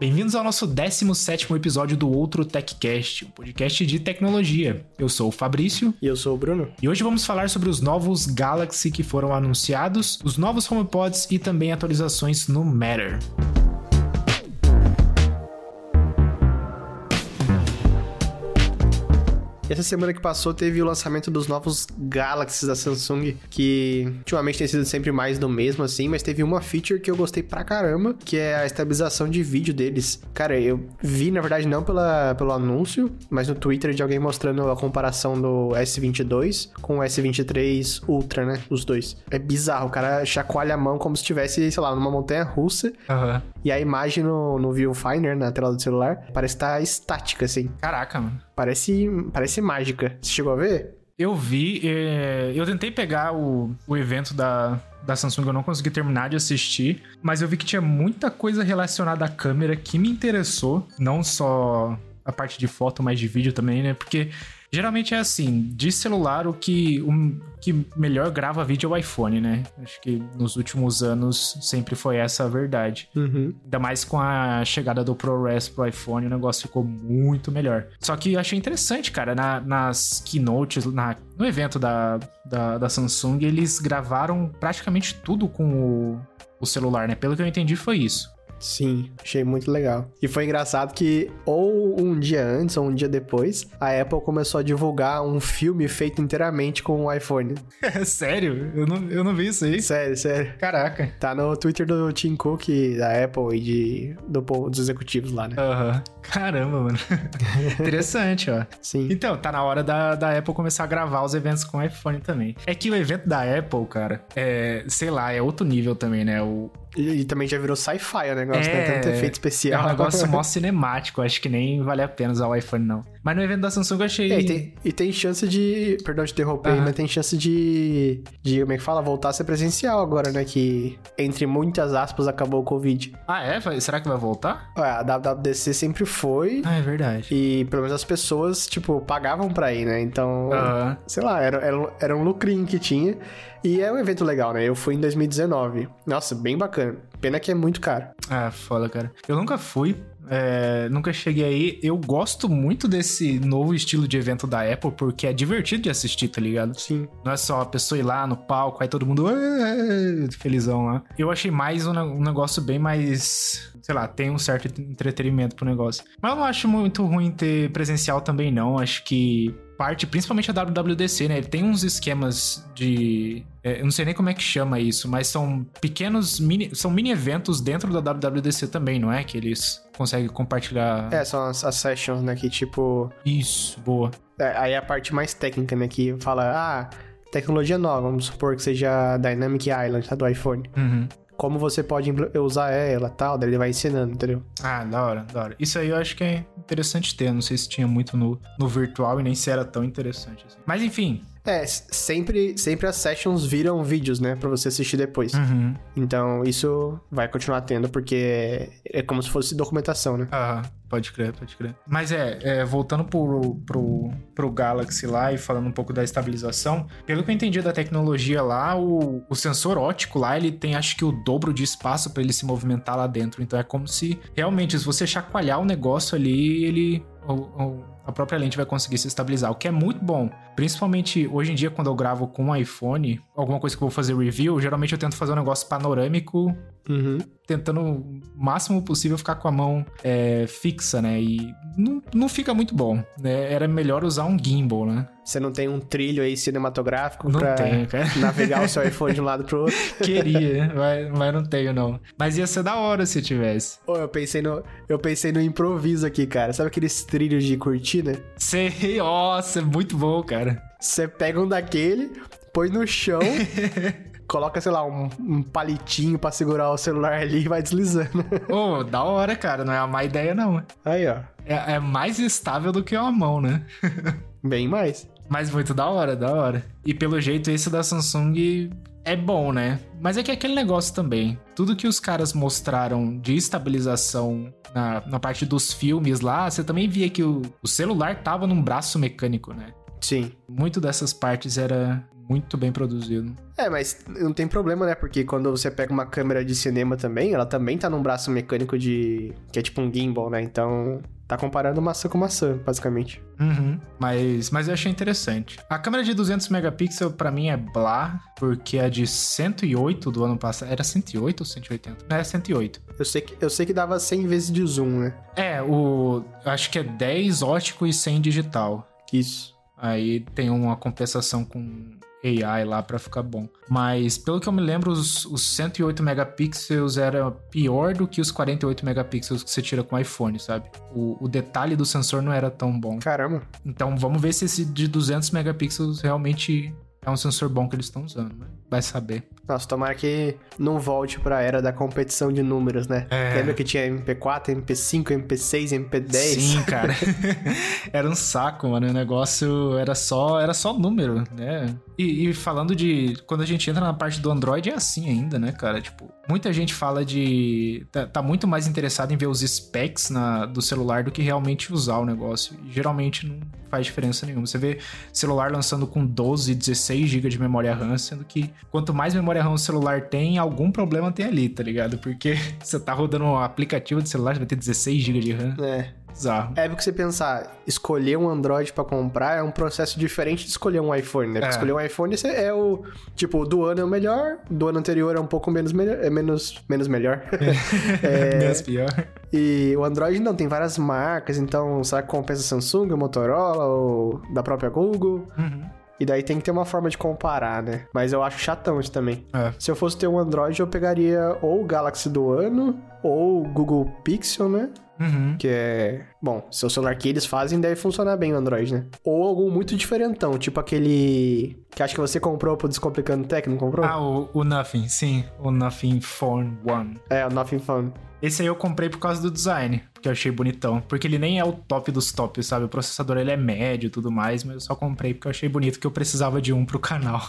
Bem-vindos ao nosso 17 episódio do Outro TechCast, um podcast de tecnologia. Eu sou o Fabrício. E eu sou o Bruno. E hoje vamos falar sobre os novos Galaxy que foram anunciados, os novos HomePods e também atualizações no Matter. Essa semana que passou teve o lançamento dos novos Galaxies da Samsung, que ultimamente tem sido sempre mais do mesmo, assim, mas teve uma feature que eu gostei pra caramba, que é a estabilização de vídeo deles. Cara, eu vi, na verdade, não pela, pelo anúncio, mas no Twitter de alguém mostrando a comparação do S22 com o S23 Ultra, né? Os dois. É bizarro, o cara chacoalha a mão como se estivesse, sei lá, numa montanha russa. Uhum. E a imagem no, no Viewfinder, na tela do celular, parece estar tá estática, assim. Caraca, mano. Parece, parece mágica. Você chegou a ver? Eu vi, é... eu tentei pegar o, o evento da, da Samsung, eu não consegui terminar de assistir, mas eu vi que tinha muita coisa relacionada à câmera que me interessou, não só a parte de foto, mas de vídeo também, né? Porque Geralmente é assim, de celular o que, o que melhor grava vídeo é o iPhone, né? Acho que nos últimos anos sempre foi essa a verdade. Uhum. Ainda mais com a chegada do ProRes pro iPhone, o negócio ficou muito melhor. Só que eu achei interessante, cara, na, nas keynotes, na, no evento da, da, da Samsung, eles gravaram praticamente tudo com o, o celular, né? Pelo que eu entendi, foi isso. Sim, achei muito legal. E foi engraçado que, ou um dia antes ou um dia depois, a Apple começou a divulgar um filme feito inteiramente com o iPhone. sério? Eu não, eu não vi isso aí. Sério, sério. Caraca. Tá no Twitter do Tim Cook, da Apple e de, do, dos executivos lá, né? Aham. Uhum. Caramba, mano. Interessante, ó. Sim. Então, tá na hora da, da Apple começar a gravar os eventos com o iPhone também. É que o evento da Apple, cara, é, sei lá, é outro nível também, né? O, e, e, também já virou sci-fi o negócio, é, né? Tanto efeito especial. É um negócio mó cinemático. Acho que nem vale a pena usar o iPhone, não. Mas no evento da Samsung eu achei. É, e, tem, e tem chance de. Perdão de interromper, uhum. mas tem chance de. De, como é que fala? Voltar a ser presencial agora, né? Que, entre muitas aspas, acabou o Covid. Ah, é? Será que vai voltar? Ué, a WWDC sempre foi. Ah, é verdade. E pelo menos as pessoas, tipo, pagavam pra ir, né? Então, uhum. sei lá, era, era, era um lucrinho que tinha. E é um evento legal, né? Eu fui em 2019. Nossa, bem bacana. Pena que é muito caro. Ah, foda, cara. Eu nunca fui, é, nunca cheguei aí. Eu gosto muito desse novo estilo de evento da Apple, porque é divertido de assistir, tá ligado? Sim. Não é só a pessoa ir lá no palco, aí todo mundo felizão lá. Eu achei mais um, um negócio bem mais. Sei lá, tem um certo entretenimento pro negócio. Mas eu não acho muito ruim ter presencial também, não. Acho que parte, principalmente a WWDC, né? Ele tem uns esquemas de. É, eu não sei nem como é que chama isso, mas são pequenos mini. São mini eventos dentro da WWDC também, não é? Que eles conseguem compartilhar. É, são as, as sessions, né? Que tipo. Isso, boa. É, aí é a parte mais técnica, né? Que fala, ah, tecnologia nova, vamos supor que seja a Dynamic Island, tá? Do iPhone. Uhum como você pode usar ela tal, daí ele vai ensinando, entendeu? Ah, da hora, da hora. Isso aí eu acho que é interessante ter. Não sei se tinha muito no, no virtual e nem se era tão interessante assim. Mas enfim, é, sempre, sempre as sessions viram vídeos, né? Pra você assistir depois. Uhum. Então, isso vai continuar tendo, porque é como se fosse documentação, né? Ah, pode crer, pode crer. Mas é, é, voltando pro, pro, pro Galaxy lá e falando um pouco da estabilização, pelo que eu entendi da tecnologia lá, o, o sensor ótico lá, ele tem acho que o dobro de espaço para ele se movimentar lá dentro. Então é como se realmente, se você chacoalhar o negócio ali, ele. A própria lente vai conseguir se estabilizar, o que é muito bom. Principalmente hoje em dia, quando eu gravo com um iPhone, alguma coisa que eu vou fazer review, geralmente eu tento fazer um negócio panorâmico, uhum. tentando o máximo possível ficar com a mão é, fixa, né? E não, não fica muito bom, né? Era melhor usar um gimbal, né? Você não tem um trilho aí cinematográfico não pra tenho, cara. navegar o seu iPhone de um lado pro outro? Queria, mas, mas não tenho, não. Mas ia ser da hora se tivesse. Oh, eu pensei no, eu pensei no improviso aqui, cara. Sabe aqueles trilhos de cortina? Sei, nossa, é muito bom, cara. Você pega um daquele, põe no chão... coloca, sei lá, um, um, palitinho pra segurar o celular ali e vai deslizando. Ô, oh, da hora, cara. Não é uma má ideia, não. Aí, ó. É, é mais estável do que uma mão, né? Bem mais. Mas muito da hora, da hora. E pelo jeito, esse da Samsung é bom, né? Mas é que é aquele negócio também. Tudo que os caras mostraram de estabilização na, na parte dos filmes lá, você também via que o, o celular tava num braço mecânico, né? Sim. Muito dessas partes era muito bem produzido. É, mas não tem problema, né? Porque quando você pega uma câmera de cinema também, ela também tá num braço mecânico de. que é tipo um gimbal, né? Então. Tá comparando maçã com maçã, basicamente. Uhum. Mas, mas eu achei interessante. A câmera de 200 megapixels para mim é blá, porque a de 108 do ano passado. Era 108 ou 180? Não, é 108. Eu sei que, eu sei que dava 100 vezes de zoom, né? É, o. Acho que é 10 ótico e 100 digital. Isso. Aí tem uma compensação com AI lá para ficar bom. Mas pelo que eu me lembro, os, os 108 megapixels era pior do que os 48 megapixels que você tira com o iPhone, sabe? O, o detalhe do sensor não era tão bom. Caramba. Então vamos ver se esse de 200 megapixels realmente é um sensor bom que eles estão usando, né? Vai saber. Nossa, tomara que não volte pra era da competição de números, né? É. Lembra que tinha MP4, MP5, MP6, MP10? Sim, cara. era um saco, mano. O negócio era só, era só número, né? E, e falando de. Quando a gente entra na parte do Android, é assim ainda, né, cara? Tipo, muita gente fala de. Tá, tá muito mais interessado em ver os specs na, do celular do que realmente usar o negócio. E geralmente não faz diferença nenhuma. Você vê celular lançando com 12, 16 GB de memória RAM, sendo que quanto mais memória RAM o celular tem, algum problema tem ali, tá ligado? Porque você tá rodando um aplicativo de celular, você vai ter 16 GB de RAM. É. Bizarro. É porque você pensar, escolher um Android pra comprar é um processo diferente de escolher um iPhone, né? Porque É. escolher um iPhone você é o. Tipo, do ano é o melhor, do ano anterior é um pouco menos melhor. É menos, menos melhor. É. Menos pior. E o Android não, tem várias marcas, então será que compensa Samsung, Motorola ou da própria Google? Uhum. E daí tem que ter uma forma de comparar, né? Mas eu acho chatão isso também. É. Se eu fosse ter um Android, eu pegaria ou o Galaxy do ano, ou o Google Pixel, né? Uhum. Que é. Bom, se é o celular que eles fazem, deve funcionar bem o Android, né? Ou algum muito diferentão, tipo aquele. Que acho que você comprou pro Descomplicando Tech, não comprou? Ah, o, o Nothing, sim. O Nothing Phone One. É, o Nothing Phone. Esse aí eu comprei por causa do design, porque eu achei bonitão. Porque ele nem é o top dos tops, sabe? O processador ele é médio e tudo mais, mas eu só comprei porque eu achei bonito que eu precisava de um pro canal.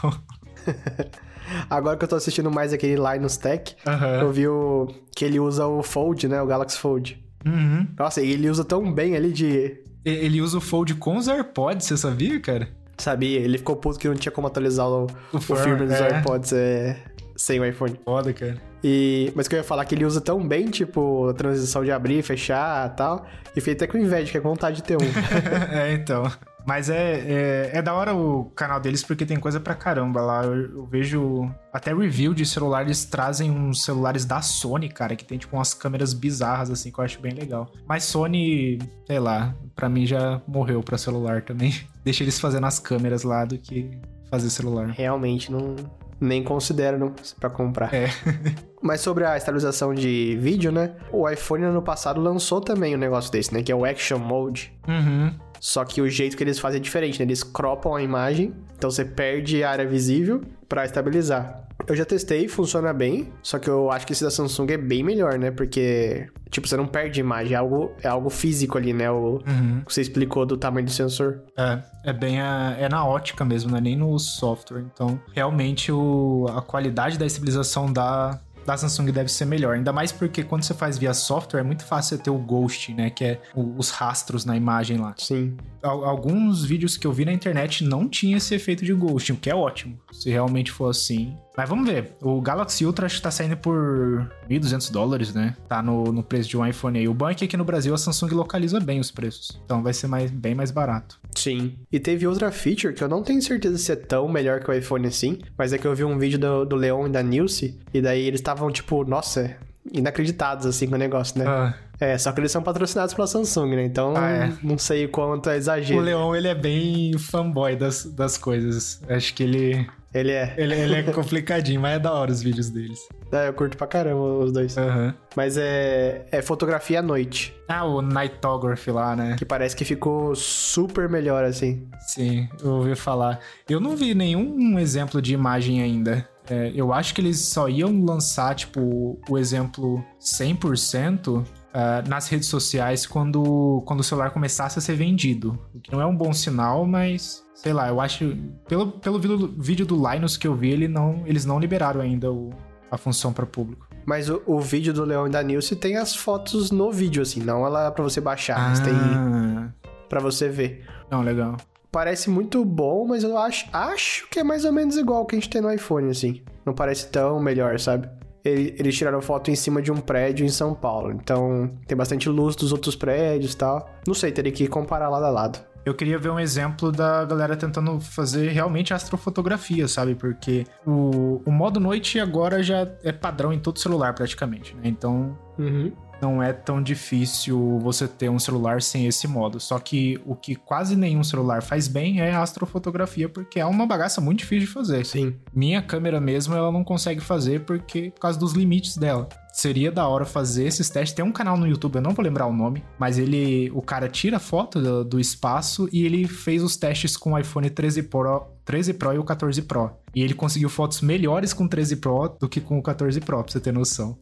Agora que eu tô assistindo mais aquele Linus Tech, Aham. eu vi o... que ele usa o Fold, né? O Galaxy Fold. Uhum. Nossa, e ele usa tão bem ali de. Ele usa o Fold com os AirPods, você sabia, cara? Sabia? Ele ficou puto que não tinha como atualizar o, o, firmware, firmware dos é. AirPods é, sem o iPhone. Foda, cara. E, mas que eu ia falar que ele usa tão bem, tipo, a transição de abrir, fechar e tal. E fiquei até com inveja, que é vontade de ter um. é, então. Mas é, é, é da hora o canal deles porque tem coisa pra caramba lá. Eu, eu vejo até review de celulares trazem uns celulares da Sony, cara, que tem tipo umas câmeras bizarras assim que eu acho bem legal. Mas Sony, sei lá, pra mim já morreu pra celular também. Deixa eles fazendo as câmeras lá do que fazer celular. Realmente, não. Nem considero não, pra comprar. É. Mas sobre a estabilização de vídeo, né? O iPhone ano passado lançou também um negócio desse, né? Que é o Action Mode. Uhum. Só que o jeito que eles fazem é diferente, né? Eles cropam a imagem, então você perde a área visível pra estabilizar. Eu já testei, funciona bem, só que eu acho que esse da Samsung é bem melhor, né? Porque, tipo, você não perde imagem, é algo, é algo físico ali, né? O Uhum. que você explicou do tamanho do sensor. É, é bem a, é na ótica mesmo, não é nem no software. Então, realmente o, a qualidade da estabilização da, da Samsung deve ser melhor. Ainda mais porque quando você faz via software é muito fácil você ter o ghost, né? Que é o- os rastros na imagem lá. Sim. Al- Alguns vídeos que eu vi na internet não tinha esse efeito de ghosting, o que é ótimo. Se realmente for assim. Mas vamos ver. O Galaxy Ultra acho que tá saindo por 1.200 dólares, né? Tá no, no preço de um iPhone aí. O bom é que aqui no Brasil a Samsung localiza bem os preços. Então vai ser mais, bem mais barato. Sim. E teve outra feature que eu não tenho certeza se é tão melhor que o iPhone assim, mas é que eu vi um vídeo do, do Leon e da Nilce, e daí eles estavam, tipo, nossa, inacreditados assim com o negócio, né? Ah. É, só que eles são patrocinados pela Samsung, né? Então, Ah, é. não sei quanto é exagero. O Leon, ele é bem fanboy das, das coisas. Acho que ele, Ele é. ele, ele é complicadinho, mas é da hora os vídeos deles. É, eu curto pra caramba os dois. Aham. Mas é, é fotografia à noite, Ah, o Nightography lá, né? que parece que ficou super melhor, assim. Sim, eu ouvi falar. Eu não vi nenhum exemplo de imagem ainda. É, eu acho que eles só iam lançar, tipo, o exemplo 100% ah, nas redes sociais quando, quando o celular começasse a ser vendido. O que não é um bom sinal, mas... Sei lá, eu acho... Pelo, pelo vídeo, vídeo do Linus que eu vi, ele não, eles não liberaram ainda o, a função para público. Mas o, o vídeo do Leon e da Nilce tem as fotos no vídeo, assim, não ela pra você baixar, mas tem Ah, pra você ver. não, legal. parece muito bom, mas eu acho, acho que é mais ou menos igual o que a gente tem no iPhone, assim. Não parece tão melhor, sabe? Eles tiraram foto em cima de um prédio em São Paulo, então tem bastante luz dos outros prédios e tal. Não sei, teria que comparar lado a lado. Eu queria ver um exemplo da galera tentando fazer realmente astrofotografia, sabe? Porque o, o modo noite agora já é padrão em todo celular, praticamente, né? Então, uhum não é tão difícil você ter um celular sem esse modo. Só que o que quase nenhum celular faz bem é a astrofotografia, porque é uma bagaça muito difícil de fazer. Sim. Minha câmera mesmo, ela não consegue fazer porque por causa dos limites dela. Seria da hora fazer esses testes. Tem um canal no YouTube, eu não vou lembrar o nome, mas ele, o cara tira foto do, do espaço e ele fez os testes com o iPhone 13 Pro 13 Pro e o 14 Pro. E ele conseguiu fotos melhores com o 13 Pro do que com o 14 Pro, pra você ter noção.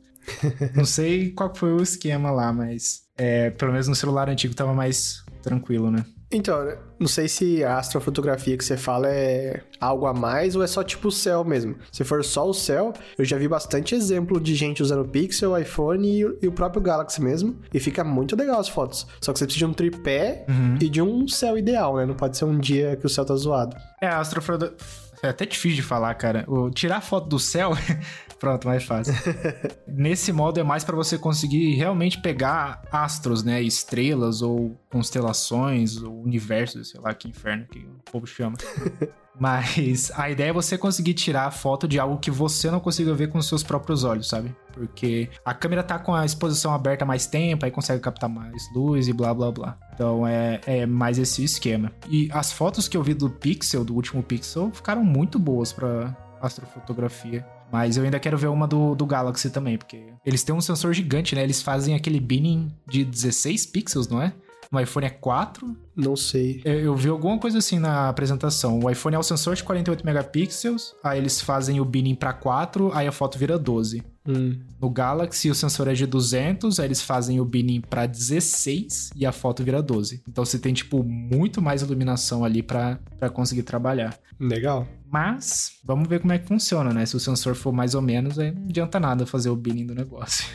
Não sei qual foi o esquema lá, mas é, pelo menos no celular antigo tava mais tranquilo, né? Então, não sei se a astrofotografia que você fala é algo a mais ou é só tipo o céu mesmo. Se for só o céu, eu já vi bastante exemplo de gente usando o Pixel, iPhone e, o próprio Galaxy mesmo. E fica muito legal as fotos. Só que você precisa de um tripé uhum. e de um céu ideal, né? Não pode ser um dia que o céu tá zoado. É, a astrofotografia é até difícil de falar, cara. O, tirar foto do céu, pronto, mais fácil. Nesse modo é mais para você conseguir realmente pegar astros, né? Estrelas ou constelações, ou universos, sei lá que inferno que o povo chama. Mas a ideia é você conseguir tirar foto de algo que você não consiga ver com seus próprios olhos, sabe? Porque a câmera tá com a exposição aberta mais tempo, aí consegue captar mais luz e blá blá blá. Então é, é mais esse esquema. E as fotos que eu vi do Pixel, do último Pixel, ficaram muito boas para astrofotografia. Mas eu ainda quero ver uma do, do Galaxy também, porque eles têm um sensor gigante, né? Eles fazem aquele binning de 16 pixels, não é? No iPhone é 4. Não sei. Eu, eu, vi alguma coisa assim na apresentação. O iPhone é o sensor de 48 megapixels, aí eles fazem o binning para 4, aí a foto vira 12. Hum. No Galaxy o sensor é de 200, aí eles fazem o binning para 16 e a foto vira 12. Então você tem tipo muito mais iluminação ali para conseguir trabalhar. Legal. Mas vamos ver como é que funciona, né? Se o sensor for mais ou menos, aí não adianta nada fazer o binning do negócio.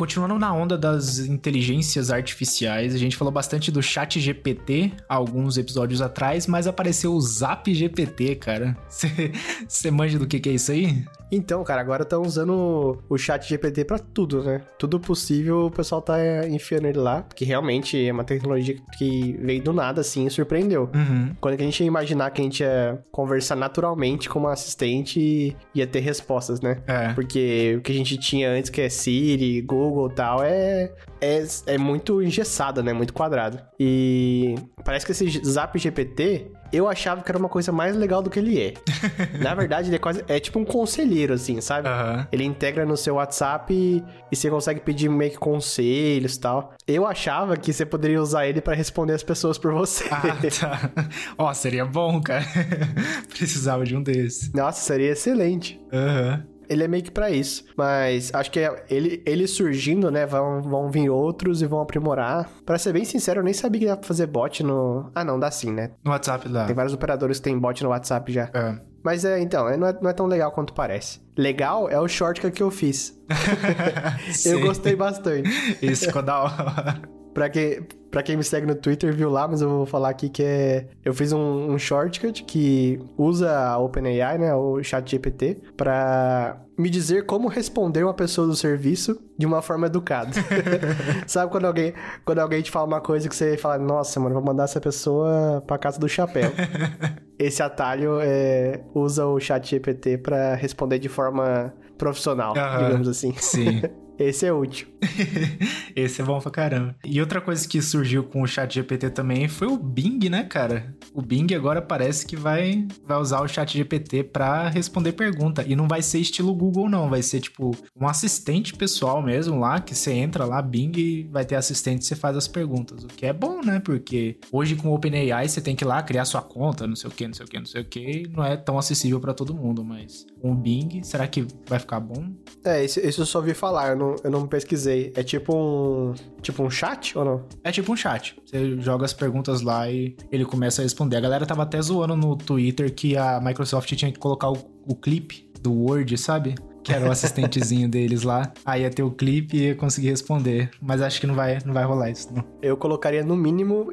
Continuando na onda das inteligências artificiais, a gente falou bastante do chat GPT alguns episódios atrás, mas apareceu o Zap GPT, cara. Você manja do que, que é isso aí? Então, cara, agora estão usando o chat GPT para tudo, né? Tudo possível o pessoal tá enfiando ele lá, porque realmente é uma tecnologia que veio do nada, assim, e surpreendeu. Uhum. Quando a gente ia imaginar que a gente ia conversar naturalmente com uma assistente e ia ter respostas, né? É. Porque o que a gente tinha antes, que é Siri, Google e tal, é, é, é muito engessado, né? Muito quadrado. E parece que esse Zap GPT eu achava que era uma coisa mais legal do que ele é. Na verdade, ele é quase. É tipo um conselheiro, assim, sabe? Uhum. Ele integra no seu WhatsApp e, e, você consegue pedir meio que conselhos e tal. Eu achava que você poderia usar ele para responder as pessoas por você. Ah, tá. Ó, seria bom, cara. Precisava de um desses. Nossa, seria excelente. Aham. Uhum ele é meio que pra isso. Mas acho que é, ele, ele surgindo, né? Vão, vão vir outros e vão aprimorar. Pra ser bem sincero, eu nem sabia que dá pra fazer bot no. Ah, não, dá sim, né? No WhatsApp dá. Tem vários operadores que tem bot no WhatsApp já. É. Mas é, então, é, não é, não é tão legal quanto parece. Legal é o shortcut que eu fiz. eu gostei bastante. Isso ficou da hora. Pra, que, pra quem me segue no Twitter viu lá, mas eu vou falar aqui que é. Eu fiz um, um shortcut que usa a OpenAI, né? O ChatGPT, pra me dizer como responder uma pessoa do serviço de uma forma educada. Sabe quando alguém, quando alguém te fala uma coisa que você fala, nossa, mano, vou mandar essa pessoa pra casa do chapéu. Esse atalho é, usa o chat GPT pra responder de forma profissional, uhum. digamos assim. Sim. Esse é útil. Esse é bom pra caramba. E outra coisa que surgiu com o chat GPT também foi o Bing, né, cara? O Bing agora parece que vai, vai usar o chat GPT pra responder pergunta. E não vai ser estilo Google, não. Vai ser, tipo, um assistente pessoal mesmo lá, que você entra lá, Bing, vai ter assistente e você faz as perguntas. O que é bom, né? Porque hoje com o OpenAI você tem que ir lá criar sua conta, não sei o que, não sei o que, não sei o que. Não é tão acessível para todo mundo, mas com o Bing, será que vai ficar bom? É, esse, esse eu só ouvi falar, eu não, eu não pesquisei. É tipo um. Tipo um chat ou não? É tipo um chat. Você joga as perguntas lá e ele começa a responder. A galera tava até zoando no Twitter que a Microsoft tinha que colocar o, o clipe do Word, sabe? que era o assistentezinho deles lá. Aí ia ter o clipe e ia conseguir responder. Mas acho que não vai, não vai rolar isso, não. Eu colocaria no mínimo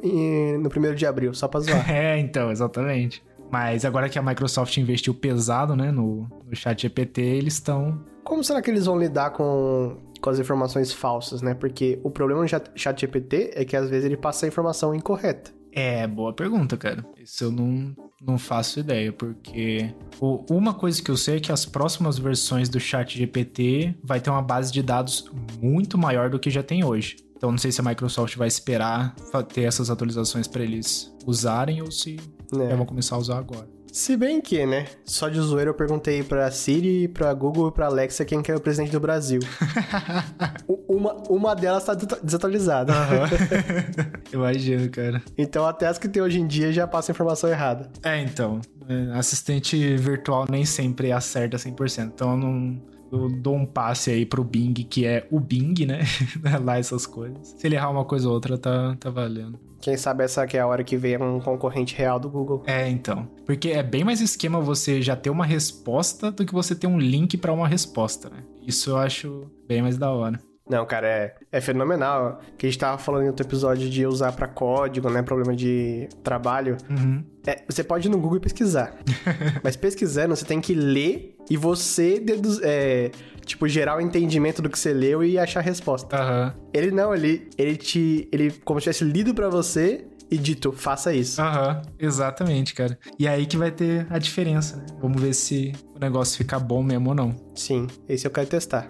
no primeiro de abril, só pra zoar. é, então, exatamente. Mas agora que a Microsoft investiu pesado, né, no, no chat GPT, eles estão... Como será que eles vão lidar com, com as informações falsas, né? Porque o problema do chat GPT é que às vezes ele passa a informação incorreta. É, boa pergunta, cara. Isso eu não, não faço ideia, porque o, uma coisa que eu sei é que as próximas versões do chat GPT vai ter uma base de dados muito maior do que já tem hoje. Então não sei se a Microsoft vai esperar ter essas atualizações para eles usarem ou se é. vão começar a usar agora. Se bem que, né? Só de zoeira eu perguntei pra Siri, pra Google e pra Alexa quem que é o presidente do Brasil. uma, uma delas tá desatualizada. Uhum. Imagino, cara. Então até as que tem hoje em dia já passa informação errada. É, então. É, assistente virtual nem sempre acerta 100%. Então eu não eu dou um passe aí pro Bing, que é o Bing, né? Lá essas coisas. Se ele errar uma coisa ou outra, tá, tá valendo. Quem sabe essa que é a hora que vem um concorrente real do Google. É, então. Porque é bem mais esquema você já ter uma resposta do que você ter um link para uma resposta, né? Isso eu acho bem mais da hora. Não, cara, é, é fenomenal. Que a gente tava falando em outro episódio de usar para código, né? Problema de trabalho. Uhum. É, você pode ir no Google e pesquisar. mas pesquisando, você tem que ler e você deduz, é, tipo, gerar o entendimento do que você leu e achar a resposta. Uhum. Ele não, ele, ele te. Ele, como se tivesse lido para você e dito, faça isso. Aham, uhum, exatamente, cara. E é aí que vai ter a diferença, né? Vamos ver se o negócio fica bom mesmo ou não. Sim, esse eu quero testar.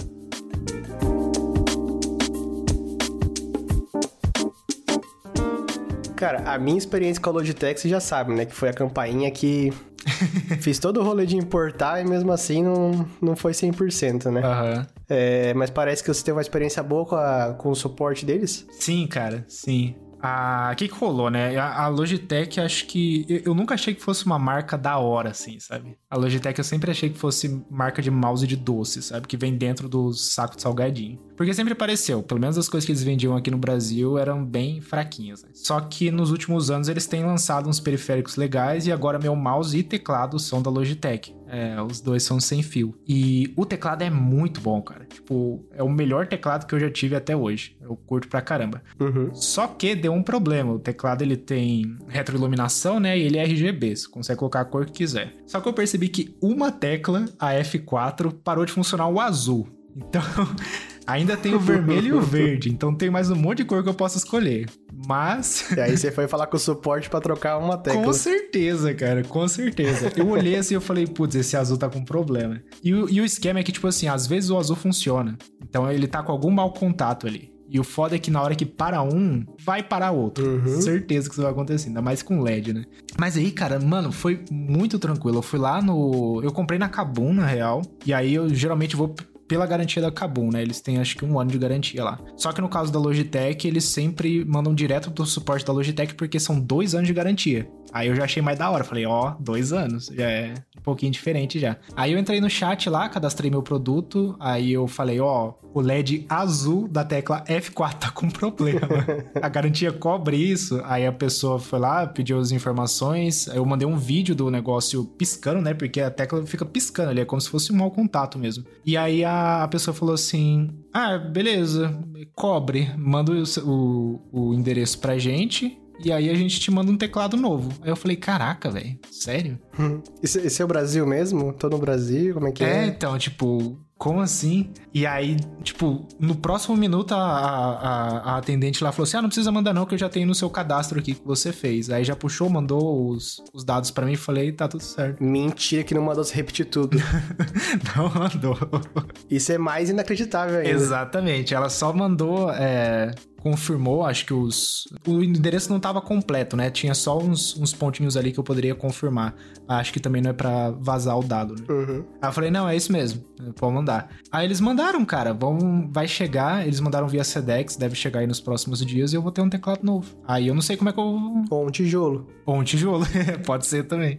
Cara, a minha experiência com a Logitech, você já sabe, né? Que foi a campainha que fiz todo o rolê de importar e mesmo assim não, não foi 100%, né? Aham. Uhum. É, mas parece que você teve uma experiência boa com, a, com o suporte deles? Sim, cara, sim. O que, que rolou, né? A, Logitech, acho que. Eu, nunca achei que fosse uma marca da hora, assim, sabe? A Logitech eu sempre achei que fosse marca de mouse de doce, sabe? Que vem dentro do saco de salgadinho. Porque sempre pareceu, pelo menos as coisas que eles vendiam aqui no Brasil eram bem fraquinhas. Né? Só que nos últimos anos eles têm lançado uns periféricos legais e agora meu mouse e teclado são da Logitech. É, os dois são sem fio. E o teclado é muito bom, cara. Tipo, é o melhor teclado que eu já tive até hoje. Eu curto pra caramba. Uhum. Só que deu um problema. O teclado ele tem retroiluminação, né? E ele é RGB. Você consegue colocar a cor que quiser. Só que eu percebi que uma tecla, a F4, parou de funcionar o azul. Então, ainda tem o vermelho e o verde. Então tem mais um monte de cor que eu posso escolher. Mas. E aí você foi falar com o suporte para trocar uma tecla. Com certeza, cara, com certeza. Eu olhei assim e falei, putz, esse azul tá com problema. E o, e o esquema é que, tipo assim, às vezes o azul funciona. Então ele tá com algum mau contato ali. E o foda é que na hora que para um, vai parar outro. Uhum. Certeza que isso vai acontecer, ainda mais com LED, né? Mas aí, cara, mano, foi muito tranquilo. Eu fui lá no. Eu comprei na Kabum, na real. E aí eu geralmente vou pela garantia da Kabum, né? Eles têm acho que um ano de garantia lá. Só que no caso da Logitech, eles sempre mandam direto pro suporte da Logitech porque são dois anos de garantia. Aí eu já achei mais da hora. Falei, ó, oh, dois anos. Já é um pouquinho diferente já. Aí eu entrei no chat lá, cadastrei meu produto. Aí eu falei, ó, oh, o LED azul da tecla F4 tá com problema. a garantia cobre isso. Aí a pessoa foi lá, pediu as informações. Eu mandei um vídeo do negócio piscando, né? Porque a tecla fica piscando ali, é como se fosse um mau contato mesmo. E aí a a pessoa falou assim: Ah, beleza, cobre, manda o, o, o endereço pra gente. E aí a gente te manda um teclado novo. Aí eu falei, caraca, velho, sério? Hum. Esse, esse, é o Brasil mesmo? Tô no Brasil? Como é que é? É, então, tipo, como assim? E aí, tipo, no próximo minuto a, a, a, atendente lá falou assim: Ah, não precisa mandar não, que eu já tenho no seu cadastro aqui que você fez. Aí já puxou, mandou os, os dados para mim e falei: Tá tudo certo. Mentira que não mandou se repetir tudo. não mandou. Isso é mais inacreditável ainda. Exatamente. Ela só mandou é, confirmou, acho que os. O endereço não estava completo, né? Tinha só uns, uns pontinhos ali que eu poderia confirmar. Acho que também não é para vazar o dado, né? Uhum. Aí eu falei, não, é isso mesmo. Pode mandar. Aí eles mandaram, cara. Vão, vai chegar. Eles mandaram via Sedex, deve chegar aí nos próximos dias e eu vou ter um teclado novo. Aí eu não sei como é que eu. Ou um tijolo. Ou um tijolo, pode ser também.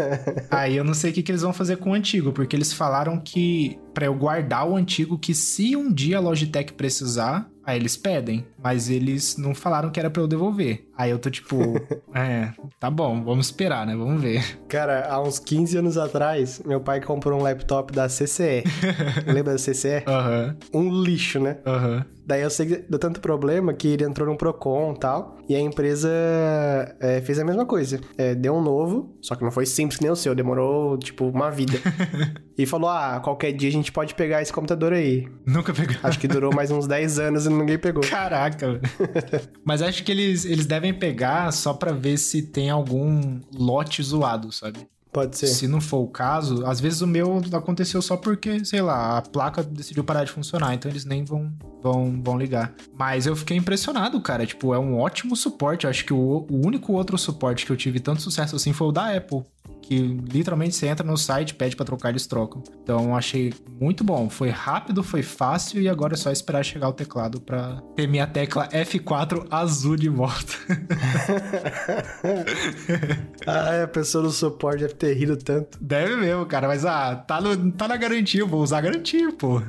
aí eu não sei o que, que eles vão fazer com o antigo, porque eles falaram que para eu guardar o antigo, que se um dia a Logitech precisar, Aí eles pedem, mas eles não falaram que era para eu devolver. Aí eu tô tipo, é, tá bom, vamos esperar, né? Vamos ver. Cara, há uns 15 anos atrás, meu pai comprou um laptop da CCE. Lembra da CCE? Aham, Um lixo, né? aham. Daí eu sei que deu tanto problema que ele entrou no Procon e tal. E a empresa é, fez a mesma coisa. É, deu um novo, só que não foi simples que nem o seu, demorou, tipo, uma vida. e falou: ah, qualquer dia a gente pode pegar esse computador aí. Nunca pegou. Acho que durou mais uns 10 anos e ninguém pegou. Caraca, velho. Mas acho que eles, eles devem pegar só pra ver se tem algum lote zoado, sabe? Pode ser. Se não for o caso, às vezes o meu aconteceu só porque, sei lá, a placa decidiu parar de funcionar, então eles nem vão, vão, vão ligar. Mas eu fiquei impressionado, cara. Tipo, é um ótimo suporte. Eu acho que o, o único outro suporte que eu tive tanto sucesso assim foi o da Apple. Que literalmente você entra no site, pede pra trocar, eles trocam. Então achei muito bom. Foi rápido, foi fácil e agora é só esperar chegar o teclado pra ter minha tecla F4 azul de volta. ah, a pessoa do suporte deve ter rido tanto. Deve mesmo, cara. Mas ah, tá, no, tá na garantia, eu vou usar a garantia, pô.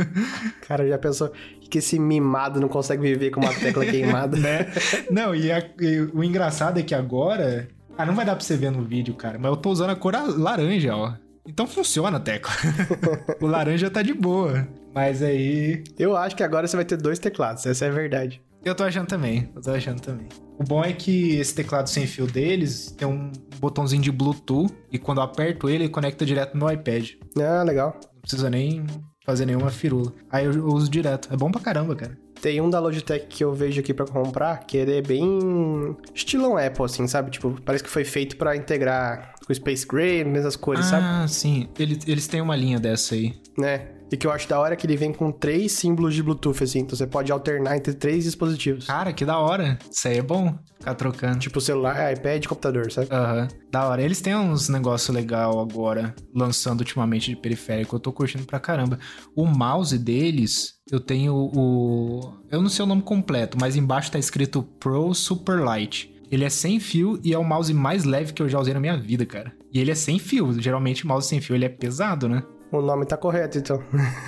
Cara, já pensou que esse mimado não consegue viver com uma tecla queimada? né? Não, e, a- e o engraçado é que agora. Ah, não vai dar pra você ver no vídeo, cara, mas eu tô usando a cor laranja, ó. Então funciona a tecla. o laranja tá de boa. Mas aí. Eu acho que agora você vai ter dois teclados, essa é a verdade. Eu tô achando também. Eu tô achando também. O bom é que esse teclado sem fio deles tem um botãozinho de Bluetooth. E quando eu aperto ele, ele conecta direto no meu iPad. Ah, legal. Não precisa nem fazer nenhuma firula. Aí eu uso direto. É bom pra caramba, cara. Tem um da Logitech que eu vejo aqui pra comprar, que ele é bem estilão Apple, assim, sabe? Tipo, parece que foi feito pra integrar com Space Gray, mesmas cores, sabe? ah, sim. Eles, eles têm uma linha dessa aí. Né? E que eu acho da hora é que ele vem com três símbolos de Bluetooth, assim. Então você pode alternar entre três dispositivos. Cara, que da hora. Isso aí é bom. Ficar trocando. Tipo celular, iPad, computador, sabe? Aham. Da hora. Eles têm uns negócios legal agora, lançando ultimamente de periférico. Eu tô curtindo pra caramba. O mouse deles, eu tenho o. Eu não sei o nome completo, mas embaixo tá escrito Pro Super Light. Ele é sem fio e é o mouse mais leve que eu já usei na minha vida, cara. E ele é sem fio. Geralmente, mouse sem fio ele é pesado, né? O nome tá correto, então.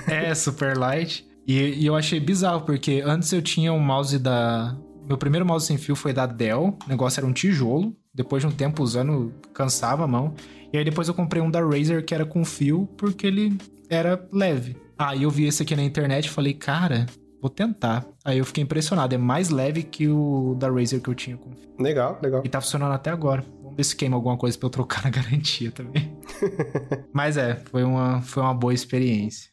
É, super light. E, e eu achei bizarro, porque antes eu tinha um mouse da. Meu primeiro mouse sem fio foi da Dell. O negócio era um tijolo. Depois de um tempo usando, cansava a mão. E aí depois eu comprei um da Razer que era com fio, porque ele era leve. Aí eu vi esse aqui na internet e falei, cara, vou tentar. Aí eu fiquei impressionado. É mais leve que o da Razer que eu tinha com fio. Legal, legal. E tá funcionando até agora. Vamos ver se queima alguma coisa pra eu trocar na garantia também. Mas é, foi uma, foi uma boa experiência.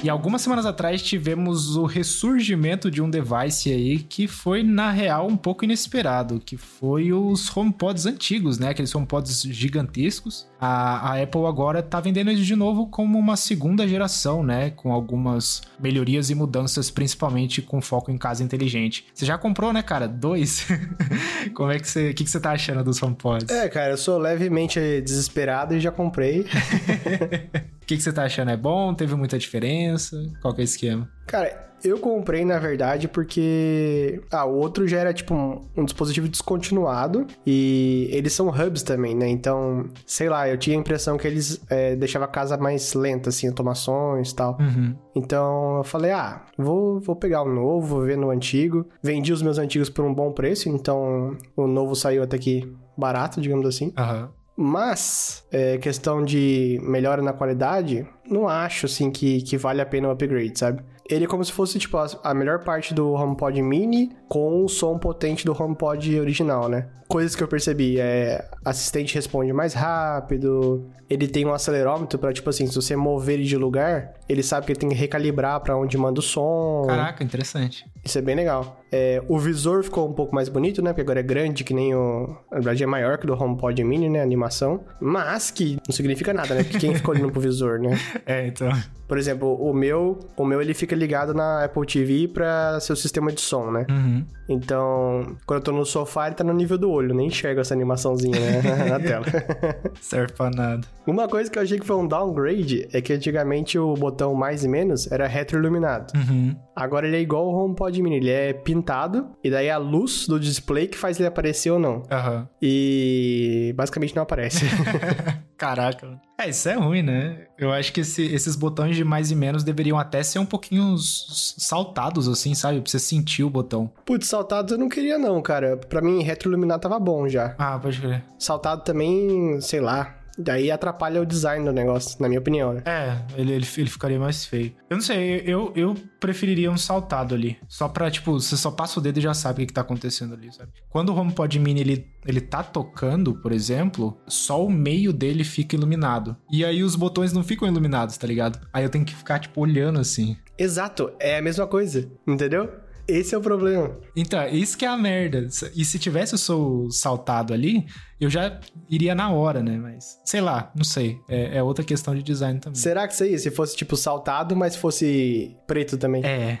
E algumas semanas atrás tivemos o ressurgimento de um device aí que foi, na real, um pouco inesperado, que foi os HomePods antigos, né? Aqueles HomePods gigantescos. A, a Apple agora tá vendendo eles de novo como uma segunda geração, né? Com algumas melhorias e mudanças, principalmente com foco em casa inteligente. Você já comprou, né, cara? Dois? Como é que você... O que, que você tá achando dos HomePods? É, cara, eu sou levemente desesperado e já comprei. O que, que você tá achando? É bom? Teve muita diferença? Qual que é o esquema? Cara, eu comprei, na verdade, porque. Ah, o outro já era tipo um, um dispositivo descontinuado. E eles são hubs também, né? Então, sei lá, eu tinha a impressão que eles é, deixavam a casa mais lenta, assim, automações e tal. Uhum. Então eu falei, ah, vou, vou pegar o novo, vou ver no antigo. Vendi os meus antigos por um bom preço, então o novo saiu até que barato, digamos assim. Aham. Mas, é, questão de melhora na qualidade, não acho, assim, que, que vale a pena o upgrade, sabe? Ele é como se fosse, tipo, a, melhor parte do HomePod Mini com o som potente do HomePod original, né? Coisas que eu percebi, é... Assistente responde mais rápido, ele tem um acelerômetro pra, tipo assim, se você mover ele de lugar, ele sabe que ele tem que recalibrar pra onde manda o som. Caraca, interessante. Isso é bem legal. É, o visor ficou um pouco mais bonito, né? Porque agora é grande, que nem o. Na verdade, é maior que o do HomePod Mini, né? A animação. Mas que não significa nada, né? Porque quem ficou olhando pro visor, né? É, então. Por exemplo, o meu, o meu ele fica ligado na Apple TV para seu sistema de som, né? Uhum. Então, quando eu tô no sofá, ele tá no nível do olho, nem enxergo essa animaçãozinha né? na tela. Serve pra nada. Uma coisa que eu achei que foi um downgrade é que antigamente o botão mais e menos era retroiluminado. Uhum. Agora ele é igual o HomePod Ele é pintado, e daí a luz do display que faz ele aparecer ou não. Aham. E basicamente não aparece. Caraca. É, isso é ruim, né? Eu acho que esse- esses botões de mais e menos deveriam até ser um pouquinho saltados, assim, sabe? Pra você sentir o botão. Putz, saltado eu não queria não, cara. Pra mim, retroiluminar tava bom já. Ah, pode crer. Saltado também, sei lá. Daí atrapalha o design do negócio, na minha opinião, né? É, ele, ele, ele ficaria mais feio. Eu não sei, eu, eu preferiria um saltado ali. Só pra, tipo, você só passa o dedo e já sabe o que, que tá acontecendo ali, sabe? Quando o HomePod Mini, ele, ele tá tocando, por exemplo, só o meio dele fica iluminado. E aí os botões não ficam iluminados, tá ligado? Aí eu tenho que ficar, tipo, olhando assim. Exato, é a mesma coisa, entendeu? Esse é o problema. Então, isso que é a merda. E se tivesse o seu saltado ali, eu já iria na hora, né? Mas, sei lá, não sei. É, é outra questão de design também. Será que isso aí, se fosse tipo saltado, mas fosse preto também? É.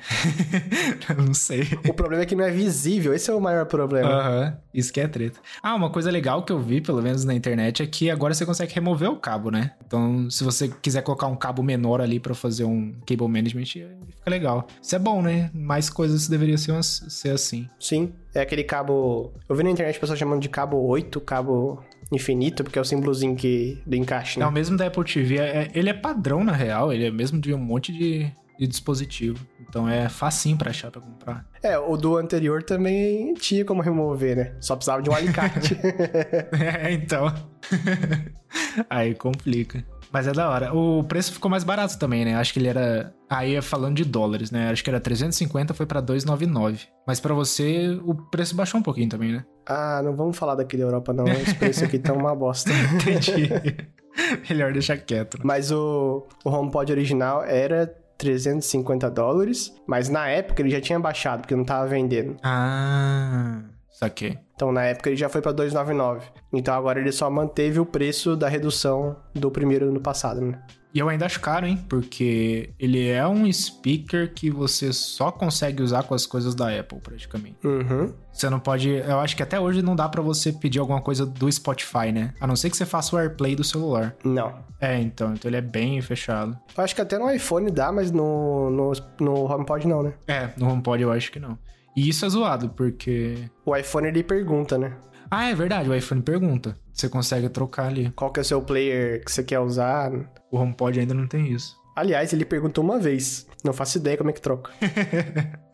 não sei. O problema é que não é visível, esse é o maior problema. Aham, isso que é treta. Ah, uma coisa legal que eu vi, pelo menos na internet, é que agora você consegue remover o cabo, né? Então, se você quiser colocar um cabo menor ali pra fazer um cable management, fica legal. Isso é bom, né? Mais coisas deveriam ser assim. Sim, é aquele cabo. Eu vi na internet o pessoal chamando de cabo 8, cabo infinito, porque é o símbolozinho que... do encaixe, É né? o mesmo da Apple TV, é- é- ele é padrão na real, ele é mesmo de um monte de, de dispositivo. Então é facinho pra achar pra comprar. É, o do anterior também tinha como remover, né? Só precisava de um alicate. É, então. Aí complica. Mas é da hora. O preço ficou mais barato também, né? Acho que ele era. Aí é falando de dólares, né? Acho que era 350, foi pra 299. Mas pra você, o preço baixou um pouquinho também, né? ah, não vamos falar daqui da Europa, não. Esse preço aqui tá uma bosta. Entendi. Melhor deixar quieto. né? Mas o, o HomePod original era 350 dólares, mas na época ele já tinha baixado, porque não tava vendendo. Ah, saquei. Então na época ele já foi pra 299. Então agora ele só manteve o preço da redução do primeiro ano passado, né? E eu ainda acho caro, hein? Porque ele é um speaker que você só consegue usar com as coisas da Apple, praticamente. Uhum. Você não pode. Eu acho que até hoje não dá pra você pedir alguma coisa do Spotify, né? A não ser que você faça o AirPlay do celular. Não. É, então. Então ele é bem fechado. Eu acho que até no iPhone dá, mas no, no, no HomePod não, né? É, no HomePod eu acho que não. E isso é zoado, porque. O iPhone ele pergunta, né? Ah, é verdade, o iPhone pergunta. Você consegue trocar ali. Qual que é o seu player que você quer usar? O HomePod ainda não tem isso. Aliás, ele perguntou uma vez. Não faço ideia como é que troca.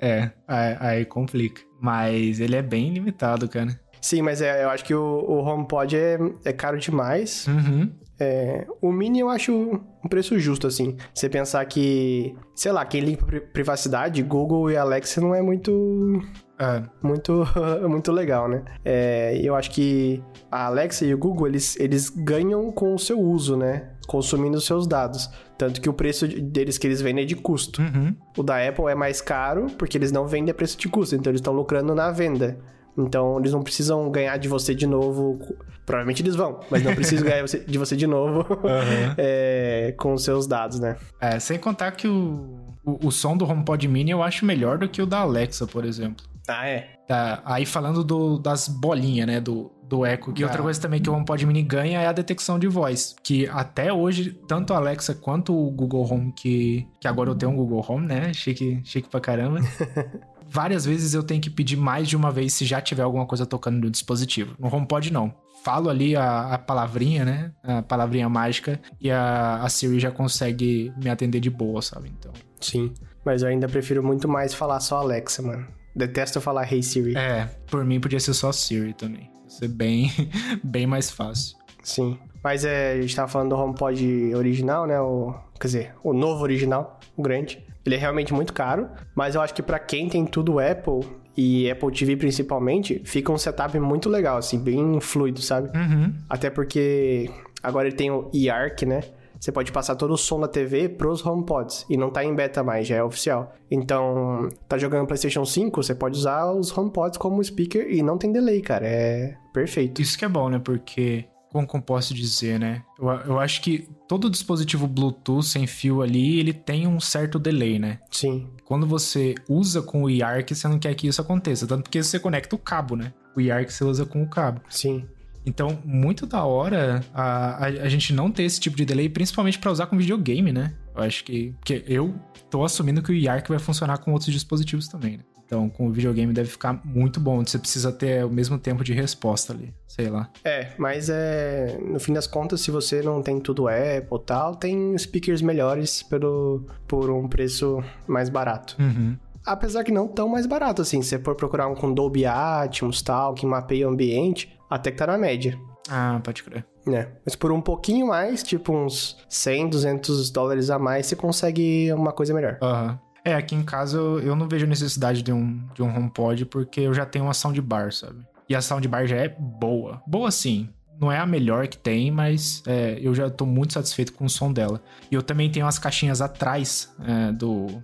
É, aí, aí complica. Mas ele é bem limitado, cara. Sim, mas é, eu acho que o, o HomePod é, é caro demais. Uhum. É, o Mini eu acho um preço justo, assim. Você pensar que, sei lá, quem limpa pri- privacidade, Google e Alexa não é muito É, muito, muito legal, né? É, eu acho que a Alexa e o Google, eles, eles ganham com o seu uso, né? Consumindo os seus dados. Tanto que o preço de- deles que eles vendem é de custo. uhum. O da Apple é mais caro porque eles não vendem a preço de custo, então eles estão lucrando na venda. Então eles não precisam ganhar de você de novo. Provavelmente eles vão, mas não precisam ganhar de você de novo Aham. é, com os seus dados, né? É, sem contar que o, o, o som do HomePod Mini eu acho melhor do que o da Alexa, por exemplo. Ah, é? Tá, aí falando do- das bolinhas, né, do, do Echo. E outra Ah. coisa também que o HomePod Mini ganha é a detecção de voz. Que até hoje, tanto a Alexa quanto o Google Home, que, que agora eu tenho um Google Home, né, chique, chique pra caramba. Várias vezes eu tenho que pedir mais de uma vez se já tiver alguma coisa tocando no dispositivo. No HomePod não. Falo ali a, a palavrinha, né, a palavrinha mágica, e a, a Siri já consegue me atender de boa, sabe? Então... Sim. Mas eu ainda prefiro muito mais falar só Alexa, mano. Detesto falar Hey Siri. É, por mim podia ser só Siri também. Ia ser bem, bem mais fácil. Sim. Mas é, a gente tava falando do HomePod original, né? O, quer dizer, o novo original, o grande. Ele é realmente muito caro, mas eu acho que pra quem tem tudo Apple e Apple TV principalmente, fica um setup muito legal, assim, bem fluido, sabe? Uhum. Até porque agora ele tem o eARC, né? Você pode passar todo o som da TV pros HomePods. E não tá em beta mais, já é oficial. Então, tá jogando PlayStation 5, você pode usar os HomePods como speaker e não tem delay, cara. É perfeito. Isso que é bom, né? Porque, como eu posso dizer, né? Eu, eu acho que todo dispositivo Bluetooth sem fio ali, ele tem um certo delay, né? Sim. Quando você usa com o eARC, você não quer que isso aconteça. Tanto porque você conecta o cabo, né? O eARC você usa com o cabo. Sim. Então, muito da hora a, a, a gente não ter esse tipo de delay, principalmente pra usar com videogame, né? Eu acho que. Porque eu tô assumindo que o eARC vai funcionar com outros dispositivos também, né? Então, com o videogame deve ficar muito bom. Você precisa ter o mesmo tempo de resposta ali, sei lá. É, mas é. No fim das contas, se você não tem tudo Apple e tal, tem speakers melhores pelo, por um preço mais barato. Uhum. Apesar que não tão mais barato assim. Se você for procurar um com Dolby Atmos tal, que mapeia o ambiente, até que tá na média. Ah, pode crer. né? Mas por um pouquinho mais, tipo uns 100, 200 dólares a mais, você consegue uma coisa melhor. Aham. É, aqui em casa eu, eu não vejo necessidade de um, de um HomePod porque eu já tenho uma soundbar, sabe? E a soundbar já é boa. Boa sim. Não é a melhor que tem, mas é, eu já tô muito satisfeito com o som dela. E eu também tenho as caixinhas atrás é, do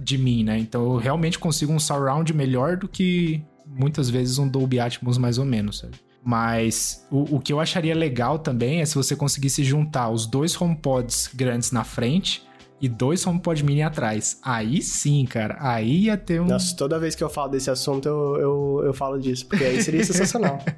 de mim, né? Então eu realmente consigo um surround melhor do que muitas vezes um Dolby Atmos mais ou menos, sabe? Mas o, o que eu acharia legal também é se você conseguisse juntar os dois HomePods grandes na frente e dois HomePod mini atrás. Aí sim, cara. Aí ia ter um. Nossa, toda vez que eu falo desse assunto, eu, eu, eu falo disso, porque aí seria sensacional.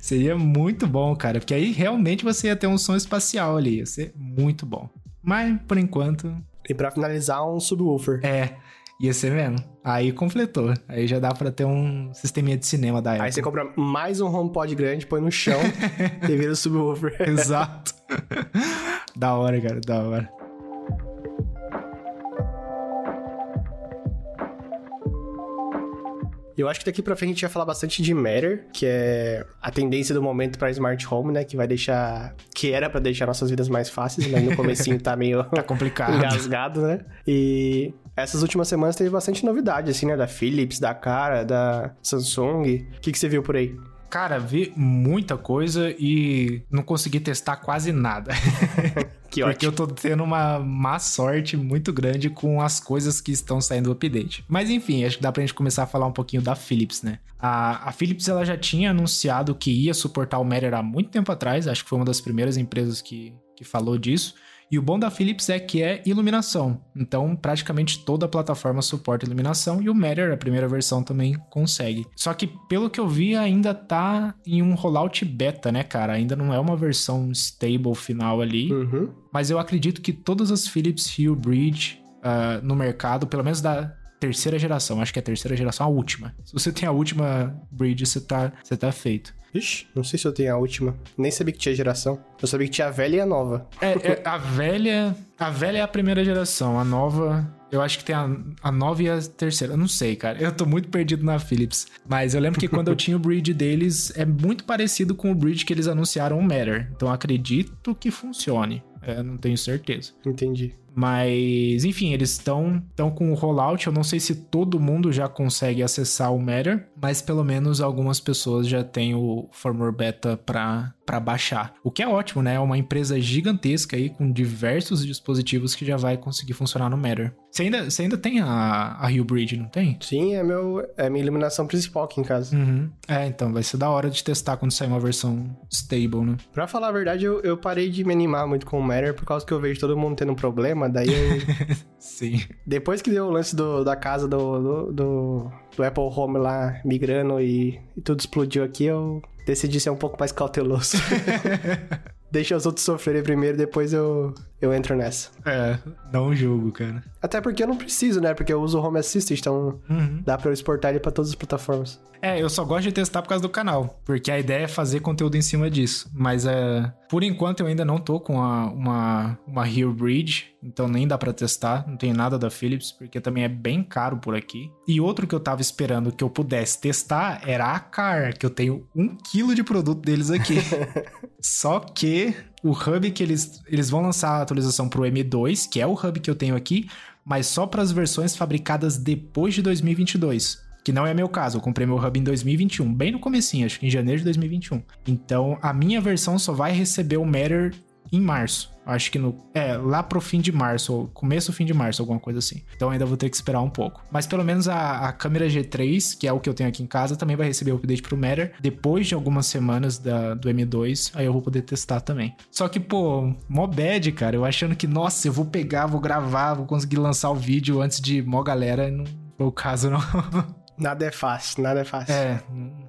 Seria muito bom, cara. Porque aí realmente você ia ter um som espacial ali. Ia ser muito bom. Mas, por enquanto, E pra finalizar, um subwoofer. é. Ia ser mesmo. Aí completou. Aí já dá pra ter um sisteminha de cinema da Apple. Aí você compra mais um HomePod grande, põe no chão e vira o subwoofer. Exato. da hora, cara. Da hora. Eu acho que daqui pra frente a gente vai falar bastante de Matter, que é a tendência do momento pra Smart Home, né? Que vai deixar... Que era pra deixar nossas vidas mais fáceis, mas no comecinho tá meio Tá complicado. engasgado, né? E essas últimas semanas teve bastante novidade, assim, né? Da Philips, da Cara, da Samsung. O que, que você viu por aí? Cara, vi muita coisa e não consegui testar quase nada. Que Porque ótimo. eu tô tendo uma má sorte muito grande com as coisas que estão saindo do update. Mas enfim, acho que dá pra gente começar a falar um pouquinho da Philips, né? A, a Philips ela já tinha anunciado que ia suportar o Matter há muito tempo atrás, acho que foi uma das primeiras empresas que, que falou disso. E o bom da Philips é que é iluminação. Então, praticamente toda a plataforma suporta iluminação e o Matter, a primeira versão, também consegue. Só que, pelo que eu vi, ainda tá em um rollout beta, né, cara? Ainda não é uma versão stable final ali. Uhum. Mas eu acredito que todas as Philips Hue Bridge ah, no mercado, pelo menos da terceira geração, acho que é a terceira geração, a última. Se você tem a última Bridge, você tá, você tá feito. Ixi, não sei se eu tenho a última. Nem sabia que tinha geração. Eu sabia que tinha a velha e a nova. É, é, a velha. A velha é a primeira geração, a nova. Eu acho que tem a, a nova e a terceira. Eu não sei, cara. Eu tô muito perdido na Philips. Mas eu lembro que quando eu tinha o bridge deles, é muito parecido com o bridge que eles anunciaram o Matter. Então eu acredito que funcione. É, não tenho certeza. Entendi. Mas, enfim, eles estão estão com o rollout. Eu não sei se todo mundo já consegue acessar o Matter, mas pelo menos algumas pessoas já têm o firmware beta para para baixar. O que é ótimo, né? É uma empresa gigantesca aí com diversos dispositivos que já vai conseguir funcionar no Matter. Você ainda, você ainda tem a, a Rio Bridge, não tem? Sim, é, meu, é a minha iluminação principal aqui em casa. Uhum. É, então vai ser da hora de testar quando sair uma versão stable, né? Pra falar a verdade, eu, eu parei de me animar muito com o Matter por causa que eu vejo todo mundo tendo um problema. Daí eu. Sim. Depois que deu o lance do, da casa do, do, do, do Apple Home lá migrando e, e tudo explodiu aqui, eu decidi ser um pouco mais cauteloso. Deixa os outros sofrerem primeiro, depois eu, eu entro nessa. É, não julgo, cara. Até porque eu não preciso, né? Porque eu uso o Home Assistant, então Uhum. dá pra eu exportar ele pra todas as plataformas. É, eu só gosto de testar por causa do canal, porque a ideia é fazer conteúdo em cima disso. Mas é, por enquanto eu ainda não tô com a- uma, uma Rio Bridge, então nem dá pra testar, não tem nada da Philips, porque também é bem caro por aqui. E outro que eu tava esperando que eu pudesse testar era a Car, que eu tenho um quilo de produto deles aqui. Só que o hub que eles, eles vão lançar a atualização pro M2, que é o hub que eu tenho aqui, mas só para as versões fabricadas depois de 2022. Que não é meu caso, eu comprei meu hub em 2021, bem no comecinho, acho que em janeiro de 2021. Então, a minha versão só vai receber o Matter em março. Acho que no. É, lá pro fim de março, ou começo fim de março, alguma coisa assim. Então ainda vou ter que esperar um pouco. Mas pelo menos a, a câmera G3, que é o que eu tenho aqui em casa, também vai receber o update pro Matter. Depois de algumas semanas da, do M2, aí eu vou poder testar também. Só que, pô, mó bad, cara. Eu achando que, nossa, eu vou pegar, vou gravar, vou conseguir lançar o vídeo antes de mó galera. Não foi o caso, não. Nada é fácil, nada é fácil. É,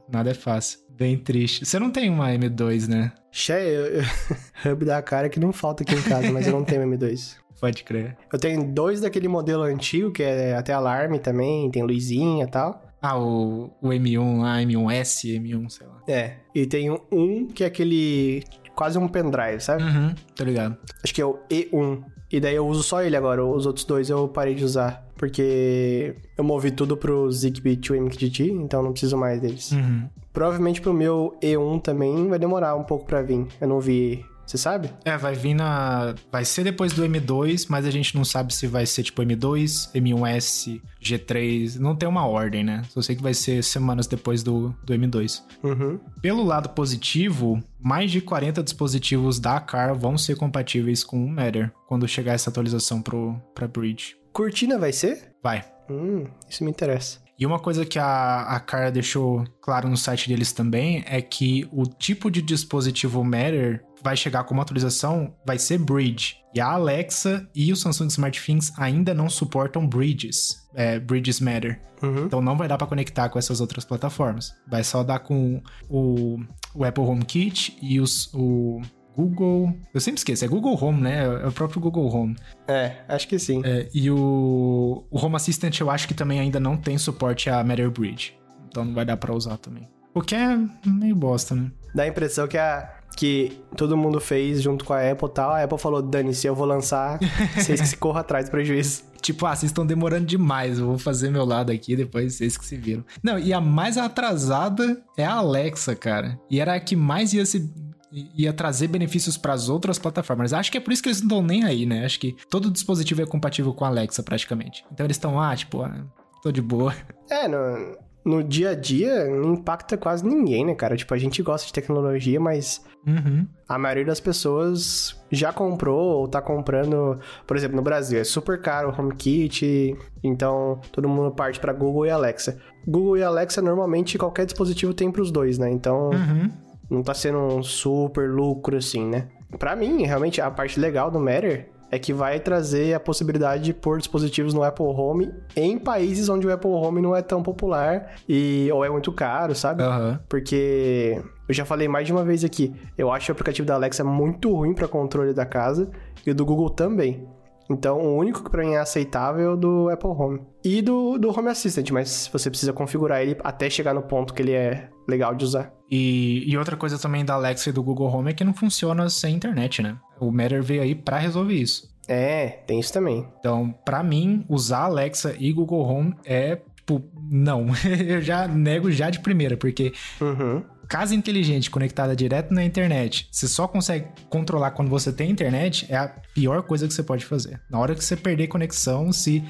nada é fácil. Bem triste. Você não tem uma M2, né? Che, eu, eu, hub da cara que não falta aqui em casa, mas eu não tenho M2. Pode crer. Eu tenho dois daquele modelo antigo, que é até alarme também, tem luzinha e tal. Ah, o, o M1 lá, M1S, M1, sei lá. É, e tem um que é aquele quase um pendrive, sabe? Uhum, tô ligado. Acho que é o E1. E daí eu uso só ele agora, os outros dois eu parei de usar. Porque eu movi tudo pro Zigbee to MQTT, então não preciso mais deles. Uhum. Provavelmente pro meu E1 também vai demorar um pouco pra vir. Eu não vi você sabe? É, vai vir na. Vai ser depois do M2, mas a gente não sabe se vai ser tipo M2, M1S, G3. Não tem uma ordem, né? Só sei que vai ser semanas depois do, do M2. Uhum. Pelo lado positivo, mais de 40 dispositivos da CAR vão ser compatíveis com o Matter quando chegar essa atualização pro, pra Bridge. Cortina vai ser? Vai. Hum, isso me interessa. E uma coisa que a, a Cara deixou claro no site deles também é que o tipo de dispositivo Matter vai chegar como atualização vai ser Bridge. E a Alexa e o Samsung SmartThings ainda não suportam Bridges. É, Bridges Matter. Uhum. Então não vai dar para conectar com essas outras plataformas. Vai só dar com o, o Apple HomeKit e os, o Google. Eu sempre esqueço, é Google Home, né? É o próprio Google Home. É, acho que sim. É, e o, o Home Assistant eu acho que também ainda não tem suporte a Matter Bridge. Então não vai dar para usar também. O que é meio bosta, né? Dá a impressão que a, que todo mundo fez junto com a Apple e tal. A Apple falou: dane-se, eu vou lançar, vocês que se corram atrás do prejuízo. Tipo, ah, vocês estão demorando demais, eu vou fazer meu lado aqui, depois vocês que se viram. Não, e a mais atrasada é a Alexa, cara. E era a que mais ia se ia trazer benefícios para as outras plataformas. Acho que é por isso que eles não estão nem aí, né? Acho que todo dispositivo é compatível com a Alexa praticamente. Então eles estão, ah, tipo, ah, tô de boa. É, no, no dia a dia não impacta quase ninguém, né, cara? Tipo, a gente gosta de tecnologia, mas uhum. a maioria das pessoas já comprou ou tá comprando. Por exemplo, no Brasil é super caro o HomeKit, então todo mundo parte para Google e Alexa. Google e Alexa normalmente qualquer dispositivo tem para os dois, né? Então. Uhum não tá sendo um super lucro assim, né? Para mim, realmente, a parte legal do Matter é que vai trazer a possibilidade de pôr dispositivos no Apple Home em países onde o Apple Home não é tão popular e ou é muito caro, sabe? Uhum. Porque eu já falei mais de uma vez aqui, eu acho o aplicativo da Alexa muito ruim para controle da casa e o do Google também. Então, o único que para mim é aceitável é o do Apple Home. E do, do Home Assistant, mas você precisa configurar ele até chegar no ponto que ele é legal de usar. E, e outra coisa também da Alexa e do Google Home é que não funciona sem internet, né? O Matter veio aí para resolver isso. É, tem isso também. Então, para mim, usar Alexa e Google Home é, tipo, não. Eu já nego já de primeira, porque uhum casa inteligente conectada direto na internet, você só consegue controlar quando você tem internet, é a pior coisa que você pode fazer. Na hora que você perder conexão, se,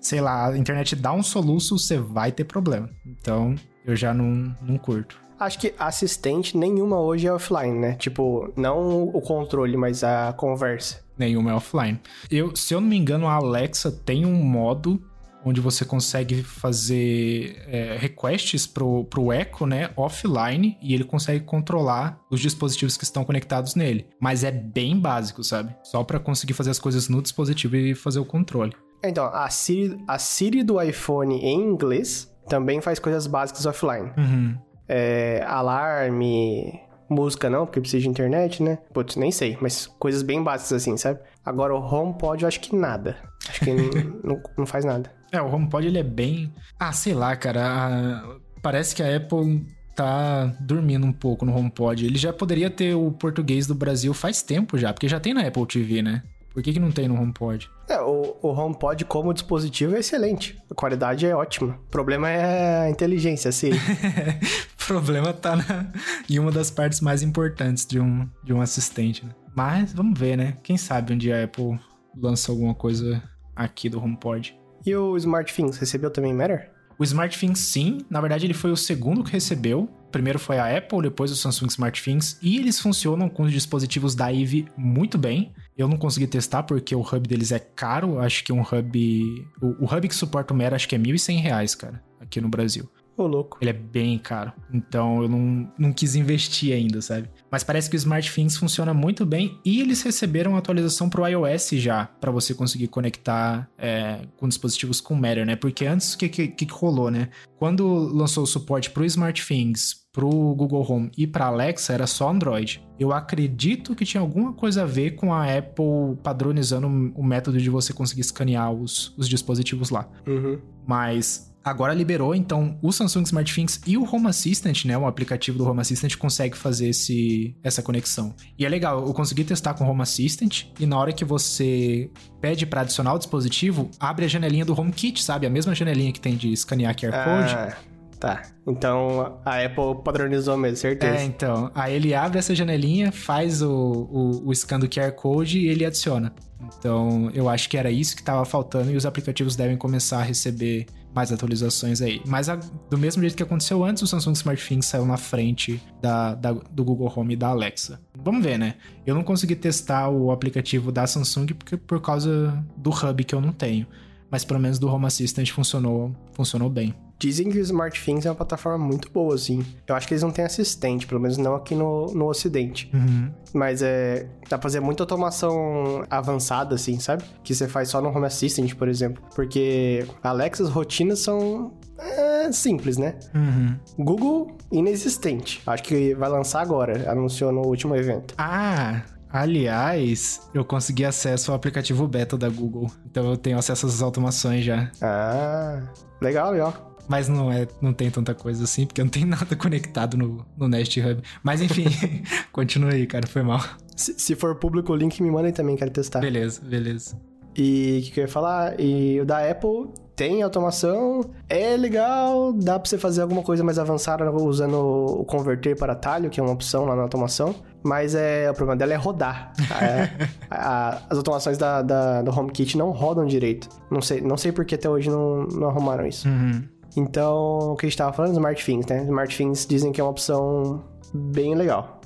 sei lá, a internet dá um soluço, você vai ter problema. Então, eu já não, não curto. Acho que assistente nenhuma hoje é offline, né? Tipo, não o controle, mas a conversa. Nenhuma é offline. Eu, se eu não me engano, a Alexa tem um modo onde você consegue fazer é, requests pro, pro Echo, né, offline, e ele consegue controlar os dispositivos que estão conectados nele. Mas é bem básico, sabe? Só para conseguir fazer as coisas no dispositivo e fazer o controle. Então, a Siri, a Siri do iPhone em inglês também faz coisas básicas offline. Uhum. É, alarme, música não, porque precisa de internet, né? Putz, nem sei, mas coisas bem básicas assim, sabe? Agora o HomePod eu acho que nada. Acho que não, não faz nada. É, o HomePod ele é bem. Ah, sei lá, cara. Parece que a Apple tá dormindo um pouco no HomePod. Ele já poderia ter o português do Brasil faz tempo já, porque já tem na Apple TV, né? Por que, que não tem no HomePod? É, o, o HomePod como dispositivo é excelente. A qualidade é ótima. O problema é a inteligência, sim. o problema tá na, em uma das partes mais importantes de um, de um assistente, né? Mas vamos ver, né? Quem sabe um dia a Apple lança alguma coisa aqui do HomePod. E o SmartThings recebeu também Matter? O SmartThings sim, na verdade ele foi o segundo que recebeu. Primeiro foi a Apple, depois o Samsung SmartThings e eles funcionam com os dispositivos da Eve muito bem. Eu não consegui testar porque o hub deles é caro, acho que um hub... O, o hub que suporta o Matter acho que é R$ 1.100, cara, aqui no Brasil. Ô, louco. Ele é bem caro. Então eu não, não quis investir ainda, sabe? Mas parece que o SmartThings funciona muito bem e eles receberam atualização pro iOS já, para você conseguir conectar é, com dispositivos com Matter, né? Porque antes, o que, que, que rolou, né? Quando lançou o suporte pro SmartThings, pro Google Home e pra Alexa, era só Android. Eu acredito que tinha alguma coisa a ver com a Apple padronizando o método de você conseguir escanear os, os dispositivos lá. Uhum. Mas agora liberou, então o Samsung SmartThings e o Home Assistant, né, o aplicativo do Home Assistant consegue fazer esse, essa conexão. E é legal, eu consegui testar com o Home Assistant e na hora que você pede para adicionar o dispositivo, abre a janelinha do HomeKit, sabe? A mesma janelinha que tem de escanear QR Code. Ah, tá. Então a Apple padronizou mesmo, certeza. É, então. Aí ele abre essa janelinha, faz o, o, o scan do QR Code e ele adiciona. Então, eu acho que era isso que estava faltando e os aplicativos devem começar a receber mais atualizações aí. Mas a, do mesmo jeito que aconteceu antes, o Samsung SmartThings saiu na frente da, da, do Google Home e da Alexa. Vamos ver, né? Eu não consegui testar o aplicativo da Samsung porque, por causa do hub que eu não tenho. Mas pelo menos do Home Assistant funcionou, funcionou bem. Dizem que o SmartThings é uma plataforma muito boa, assim. Eu acho que eles não têm assistente, pelo menos não aqui no, no Ocidente. Uhum. Mas é. Dá pra fazer muita automação avançada, assim, sabe? Que você faz só no Home Assistant, por exemplo. Porque Alexas rotinas são. É, simples, né? Uhum. Google, inexistente. Acho que vai lançar agora, anunciou no último evento. Ah, Aliás, eu consegui acesso ao aplicativo beta da Google. Então eu tenho acesso às automações já. Ah, legal, legal. Mas não, é, não tem tanta coisa assim, porque não tem nada conectado no, no Nest Hub. Mas enfim, continua aí, cara, foi mal. Se, se for público o link, me mandem também, quero testar. Beleza, beleza. E o que, que eu ia falar? E o da Apple tem automação, é legal, dá pra você fazer alguma coisa mais avançada usando o converter para talho, que é uma opção lá na automação. Mas é, o problema dela é rodar. É, a, as automações da, da, do HomeKit não rodam direito. Não sei, não sei por que até hoje não, não arrumaram isso. Uhum. Então, o que a gente tava falando, SmartThings, né? SmartThings dizem que é uma opção bem legal.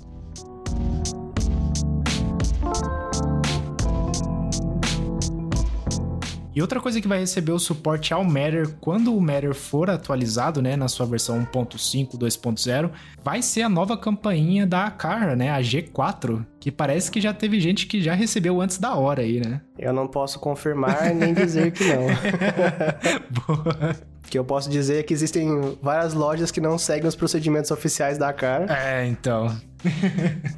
E outra coisa que vai receber o suporte ao Matter quando o Matter for atualizado, né, na sua versão 1.5, 2.0, vai ser a nova campainha da Acara, né, a G4, que parece que já teve gente que já recebeu antes da hora aí, né? Eu não posso confirmar nem dizer que não. Que eu posso dizer é que existem várias lojas que não seguem os procedimentos oficiais da Acara. É, então.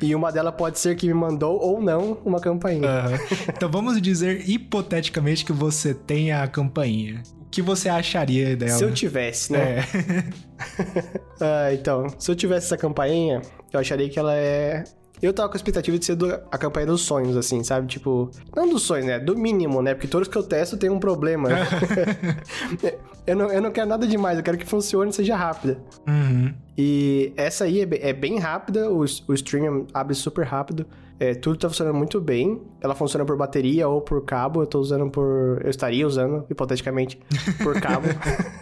e uma delas pode ser que me mandou ou não uma campainha. Uhum. Então vamos dizer hipoteticamente que você tem a campainha. O que você acharia dela? Se eu tivesse, né? É. ah, então, se eu tivesse essa campainha, eu acharia que ela é eu tava com a expectativa de ser do, a campanha dos sonhos, assim, sabe? Tipo, não dos sonhos, né? Do mínimo, né? Porque todos que eu testo tem um problema. eu, não, eu não quero nada demais, eu quero que funcione e seja rápida. Uhum. E essa aí é bem, é bem rápida, o, o stream abre super rápido. É, tudo tá funcionando muito bem. Ela funciona por bateria ou por cabo. Eu tô usando por. Eu estaria usando, hipoteticamente, por cabo.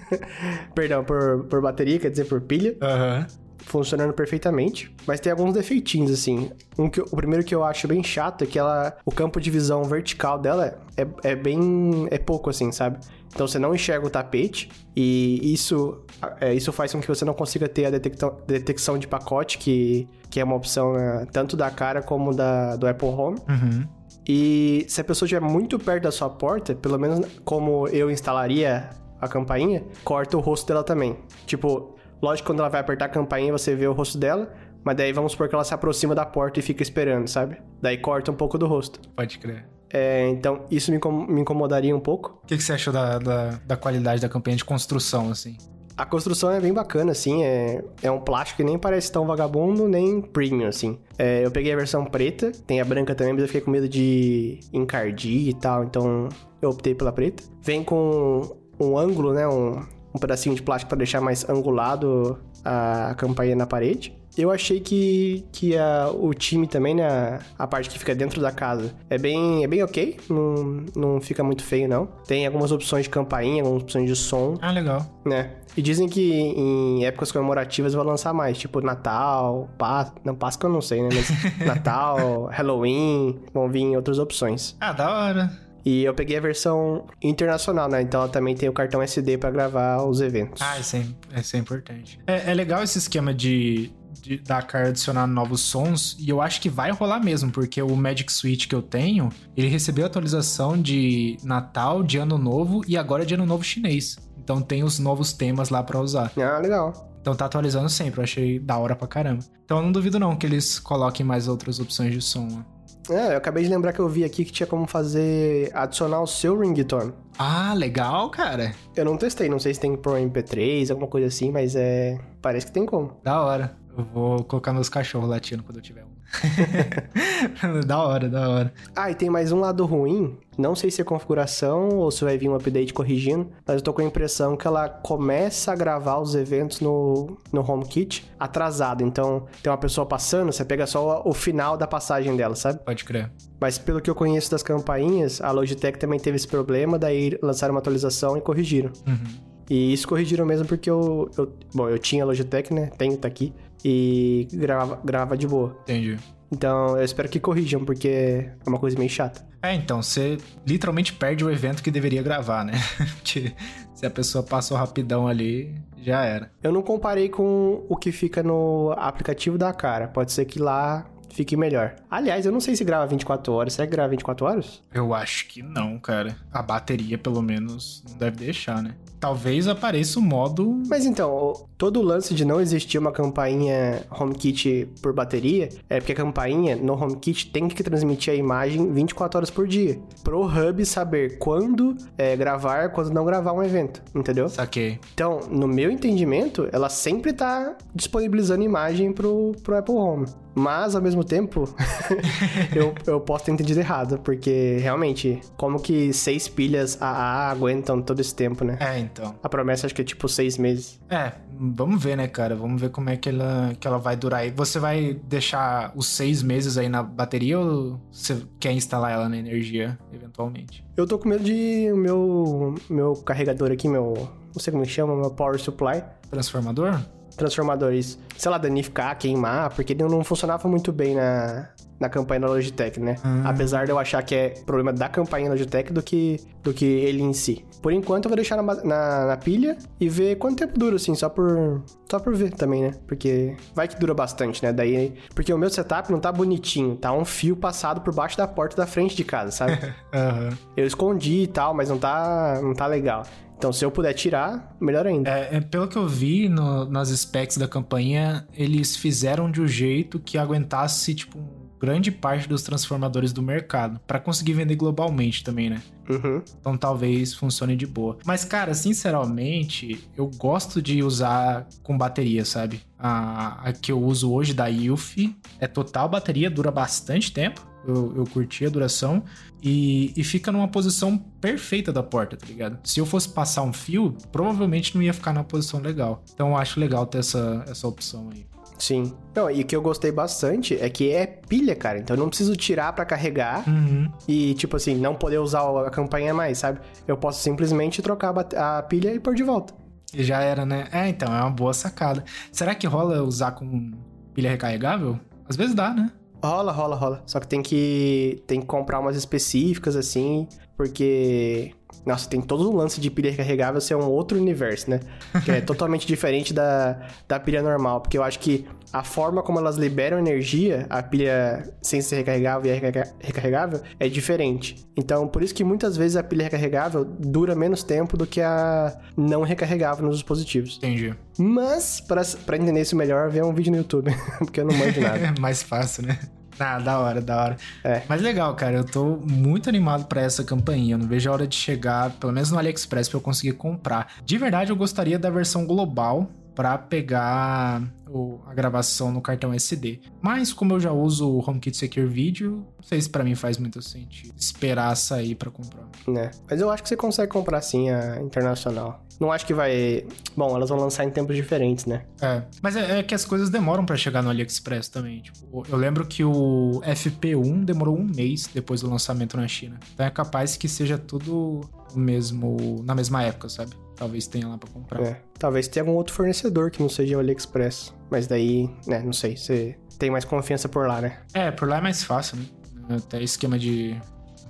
Perdão, por, por bateria, quer dizer, por pilha. Aham. Uhum funcionando perfeitamente, mas tem alguns defeitinhos, assim. Um que, o primeiro que eu acho bem chato é que ela, o campo de visão vertical dela é, é bem. é pouco, assim, sabe? Então você não enxerga o tapete e isso, é, isso faz com que você não consiga ter a detecção, detecção de pacote, que, que é uma opção né, tanto da cara como da, do Apple Home. Uhum. E se a pessoa estiver muito perto da sua porta, pelo menos como eu instalaria a campainha, corta o rosto dela também. Tipo, Lógico, quando ela vai apertar a campainha, você vê o rosto dela, mas daí vamos supor que ela se aproxima da porta e fica esperando, sabe? Daí corta um pouco do rosto. Pode crer. É, então, isso me, me incomodaria um pouco. O que, que você achou da, da, da, qualidade da campanha de construção, assim? A construção é bem bacana, assim. É, é um plástico que nem parece tão vagabundo, nem premium, assim. É, eu peguei a versão preta, tem a branca também, mas eu fiquei com medo de encardir e tal, então eu optei pela preta. Vem com um ângulo, né? Um, um pedacinho de plástico para deixar mais angulado a campainha na parede. Eu achei que, que a, o time também, né? A parte que fica dentro da casa é bem, é bem ok. Não, não fica muito feio, não. Tem algumas opções de campainha, algumas opções de som. Ah, legal. Né? E dizem que em épocas comemorativas vão lançar mais, tipo Natal, Páscoa. Não, Páscoa eu não sei, né? Mas Natal, Halloween, vão vir outras opções. Ah, da hora. E eu peguei a versão internacional, né? Então ela também tem o cartão SD pra gravar os eventos. Ah, isso é, isso é importante. É, é legal esse esquema de, de, da Car adicionar novos sons, e eu acho que vai rolar mesmo, porque o Magic Switch que eu tenho, ele recebeu atualização de Natal, de Ano Novo e agora de Ano Novo Chinês. Então tem os novos temas lá pra usar. Ah, legal. Então tá atualizando sempre, eu achei da hora pra caramba. Então eu não duvido não que eles coloquem mais outras opções de som. Né? É, eu acabei de lembrar que eu vi aqui que tinha como fazer adicionar o seu ringtone. Ah, legal, cara. Eu não testei, não sei se tem pro MP3, alguma coisa assim, mas é. Parece que tem como. Da hora. Eu vou colocar meus cachorros latindo quando eu tiver um. da hora, da hora. Ah, e tem mais um lado ruim. Não sei se é configuração ou se vai vir um update corrigindo, mas eu tô com a impressão que ela começa a gravar os eventos no, no HomeKit atrasado. Então, tem uma pessoa passando, você pega só o final da passagem dela, sabe? Pode crer. Mas pelo que eu conheço das campainhas, a Logitech também teve esse problema, daí lançaram uma atualização e corrigiram. Uhum. E isso corrigiram mesmo porque eu, eu. Bom, eu tinha Logitech, né? Tenho, tá aqui. E grava, grava de boa. Entendi. Então eu espero que corrijam, porque é uma coisa meio chata. É, então, você literalmente perde o evento que deveria gravar, né? Porque se a pessoa passou rapidão ali, já era. Eu não comparei com o que fica no aplicativo da cara. Pode ser que lá fique melhor. Aliás, eu não sei se grava 24 horas. Será que grava 24 horas? Eu acho que não, cara. A bateria, pelo menos, não deve deixar, né? Talvez apareça o modo. Mas então, todo o lance de não existir uma campainha HomeKit por bateria é porque a campainha no HomeKit tem que transmitir a imagem 24 horas por dia. Pro hub saber quando é, gravar, quando não gravar um evento, entendeu? Saquei. Então, no meu entendimento, ela sempre tá disponibilizando imagem pro, pro Apple Home. Mas, ao mesmo tempo, eu, eu posso ter entendido errado, porque realmente, como que seis pilhas AA aguentam todo esse tempo, né? É, então. A promessa acho que é tipo seis meses. É, vamos ver, né, cara? Vamos ver como é que ela, que ela vai durar aí. Você vai deixar os seis meses aí na bateria ou você quer instalar ela na energia, eventualmente? Eu tô com medo de o meu, meu carregador aqui, meu. Não sei como chama, meu power supply. Transformador? Transformadores, sei lá, danificar, queimar, porque ele não funcionava muito bem na, na campanha da Logitech, né? Ah. Apesar de eu achar que é problema da campanha da Logitech do que, do que ele em si. Por enquanto eu vou deixar na, na, na, pilha e ver quanto tempo dura, assim, só por, só por ver também, né? Porque vai que dura bastante, né? Daí, porque o meu setup não tá bonitinho, tá um fio passado por baixo da porta da frente de casa, sabe? Aham. Eu escondi e tal, mas não tá, não tá legal. Então, se eu puder tirar, melhor ainda. É, é, pelo que eu vi no- nas specs da campanha, eles fizeram de um jeito que aguentasse, tipo, grande parte dos transformadores do mercado, Pra conseguir vender globalmente também, né? Uhum. Então talvez funcione de boa. Mas, cara, sinceramente, eu gosto de usar com bateria, sabe? A, a que eu uso hoje da Ilf é total bateria, dura bastante tempo. Eu, eu curti a duração e, e fica numa posição perfeita da porta, tá ligado? Se eu fosse passar um fio, provavelmente não ia ficar numa posição legal. Então eu acho legal ter essa, essa opção aí. Sim. Não, e o que eu gostei bastante é que é pilha, cara. Então eu não preciso tirar pra carregar Uhum. e, tipo assim, não poder usar a campanha mais, sabe? Eu posso simplesmente trocar a pilha e pôr de volta. E já era, né? É, então, é uma boa sacada. Será que rola usar com pilha recarregável? Às vezes dá, né? Rola, rola, rola. Só que tem que tem que comprar umas específicas assim, porque nossa, tem todo o lance de pilha recarregável ser um outro universo, né? Que é totalmente diferente da, da pilha normal, porque eu acho que a forma como elas liberam energia, a pilha sem ser recarregável e a recarga- recarregável, é diferente. Então, por isso que muitas vezes a pilha recarregável dura menos tempo do que a não recarregável nos dispositivos. Entendi. Mas, pra pra entender isso melhor, vê um vídeo no YouTube, porque eu não manjo nada. É mais fácil, né? Ah, da hora, da hora. É. Mas legal, cara. Eu tô muito animado pra essa campainha. Eu não vejo a hora de chegar, pelo menos no AliExpress, pra eu conseguir comprar. De verdade, eu gostaria da versão global pra pegar o- a gravação no cartão SD. Mas como eu já uso o HomeKit Secure Video, não sei se pra mim faz muito sentido esperar sair pra comprar. né? Mas eu acho que você consegue comprar sim a internacional. Não acho que vai. Bom, elas vão lançar em tempos diferentes, né? É, mas é, é que as coisas demoram pra chegar no AliExpress também. Tipo, eu lembro que o FP1 demorou um mês depois do lançamento na China. Então é capaz que seja tudo mesmo, na mesma época, sabe? Talvez tenha lá pra comprar. É. Talvez tenha algum outro fornecedor que não seja o AliExpress. Mas daí, né, não sei. Você tem mais confiança por lá, né? É, por lá é mais fácil, né? Até esquema de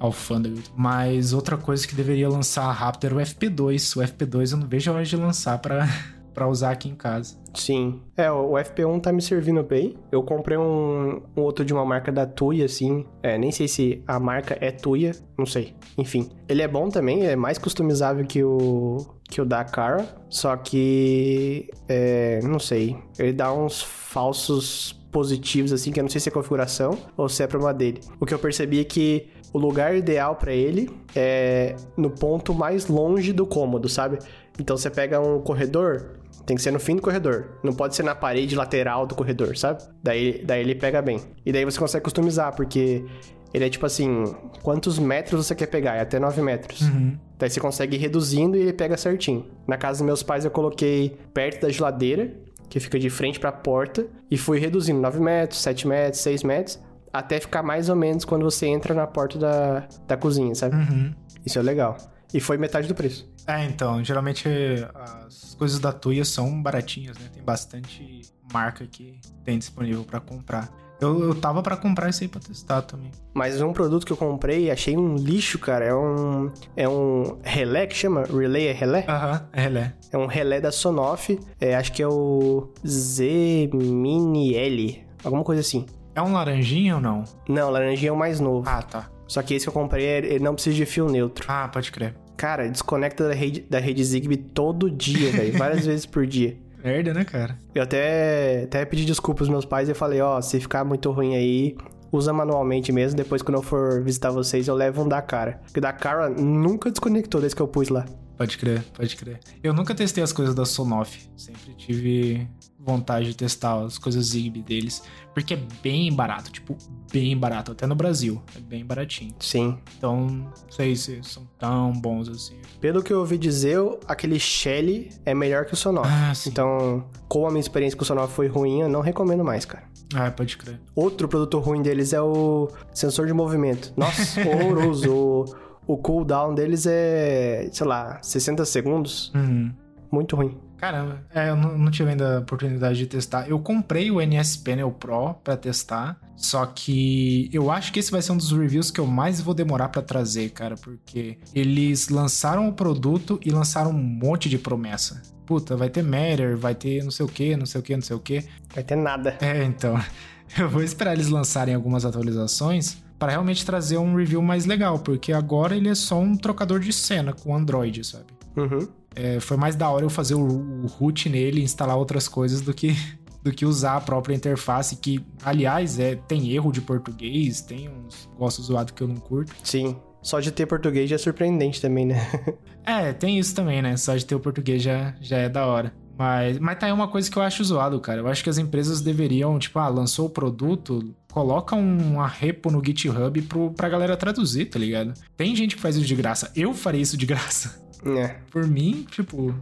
alfândega. Mas outra coisa que deveria lançar rápido era o FP2. O FP2 eu não vejo a hora de lançar pra, pra usar aqui em casa. Sim. É, o FP1 tá me servindo bem. Eu comprei um, um outro de uma marca da Tuya, assim. É, nem sei se a marca é Tuya, não sei. Enfim, ele é bom também, é mais customizável que o que o da Cara, só que é, não sei, ele dá uns falsos positivos assim, que eu não sei se é configuração ou se é problema dele. O que eu percebi é que o lugar ideal para ele é no ponto mais longe do cômodo, sabe? Então você pega um corredor, tem que ser no fim do corredor. Não pode ser na parede lateral do corredor, sabe? Daí, daí ele pega bem. E daí você consegue customizar, porque ele é tipo assim: quantos metros você quer pegar? É até 9 metros. Uhum. Daí você consegue ir reduzindo e ele pega certinho. Na casa dos meus pais eu coloquei perto da geladeira, que fica de frente para a porta, e fui reduzindo 9 metros, 7 metros, 6 metros, até ficar mais ou menos quando você entra na porta da, da cozinha, sabe? Uhum. Isso é legal. E foi metade do preço. É, então, geralmente as coisas da Tuya são baratinhas, né? Tem bastante marca que tem disponível para comprar. Eu, eu tava para comprar isso aí pra testar também. Mas um produto que eu comprei e achei um lixo, cara, é um. É um relé que chama? Relay é relé? Aham, é relé. É um relé da Sonoff. É, acho que é o Z Mini L. Alguma coisa assim. É um laranjinha ou não? Não, laranjinha é o mais novo. Ah, tá. Só que esse que eu comprei, ele não precisa de fio neutro. Ah, pode crer. Cara, desconecta da rede, da rede Zigbee todo dia, velho. várias vezes por dia. Merda, né, cara? Eu até, até pedi desculpas aos meus pais e falei, ó, se ficar muito ruim aí, usa manualmente mesmo. Depois, quando eu for visitar vocês, eu levo um da cara. Porque da cara nunca desconectou desde que eu pus lá. Pode crer, pode crer. Eu nunca testei as coisas da Sonoff. Sempre tive vontade de testar as coisas Zigbee deles. Porque é bem barato, tipo, bem barato. Até no Brasil, é bem baratinho. Sim. Então, não sei se são tão bons assim. Pelo que eu ouvi dizer, aquele Shelly é melhor que o Sonoff. Ah, sim. Então, como a minha experiência com o Sonoff foi ruim, eu não recomendo mais, cara. Ah, pode crer. Outro produto ruim deles é o sensor de movimento. Nossa, horroroso. o, cooldown deles é, sei lá, 60 segundos. Uhum. Muito ruim. Caramba, é, eu não, não tive ainda a oportunidade de testar. Eu comprei o NS Panel Pro pra testar, só que eu acho que esse vai ser um dos reviews que eu mais vou demorar pra trazer, cara, porque eles lançaram o produto e lançaram um monte de promessa. Puta, vai ter Matter, vai ter não sei o que, não sei o que, não sei o que. Vai ter nada. É, então. Eu vou esperar eles lançarem algumas atualizações para realmente trazer um review mais legal, porque agora ele é só um trocador de cena com Android, sabe? Uhum. É, foi mais da hora eu fazer o, o root nele e instalar outras coisas do que, do que usar a própria interface, que, aliás, é, tem erro de português, tem uns negócios zoados que eu não curto. Sim. Só de ter português já é surpreendente também, né? é, tem isso também, né? Só de ter o português já, já é da hora. Mas, mas tá aí uma coisa que eu acho zoado, cara. Eu acho que as empresas deveriam, tipo, ah, lançou o produto, coloca uma repo no GitHub pro, pra galera traduzir, tá ligado? Tem gente que faz isso de graça. Eu farei isso de graça. É. Por mim, tipo.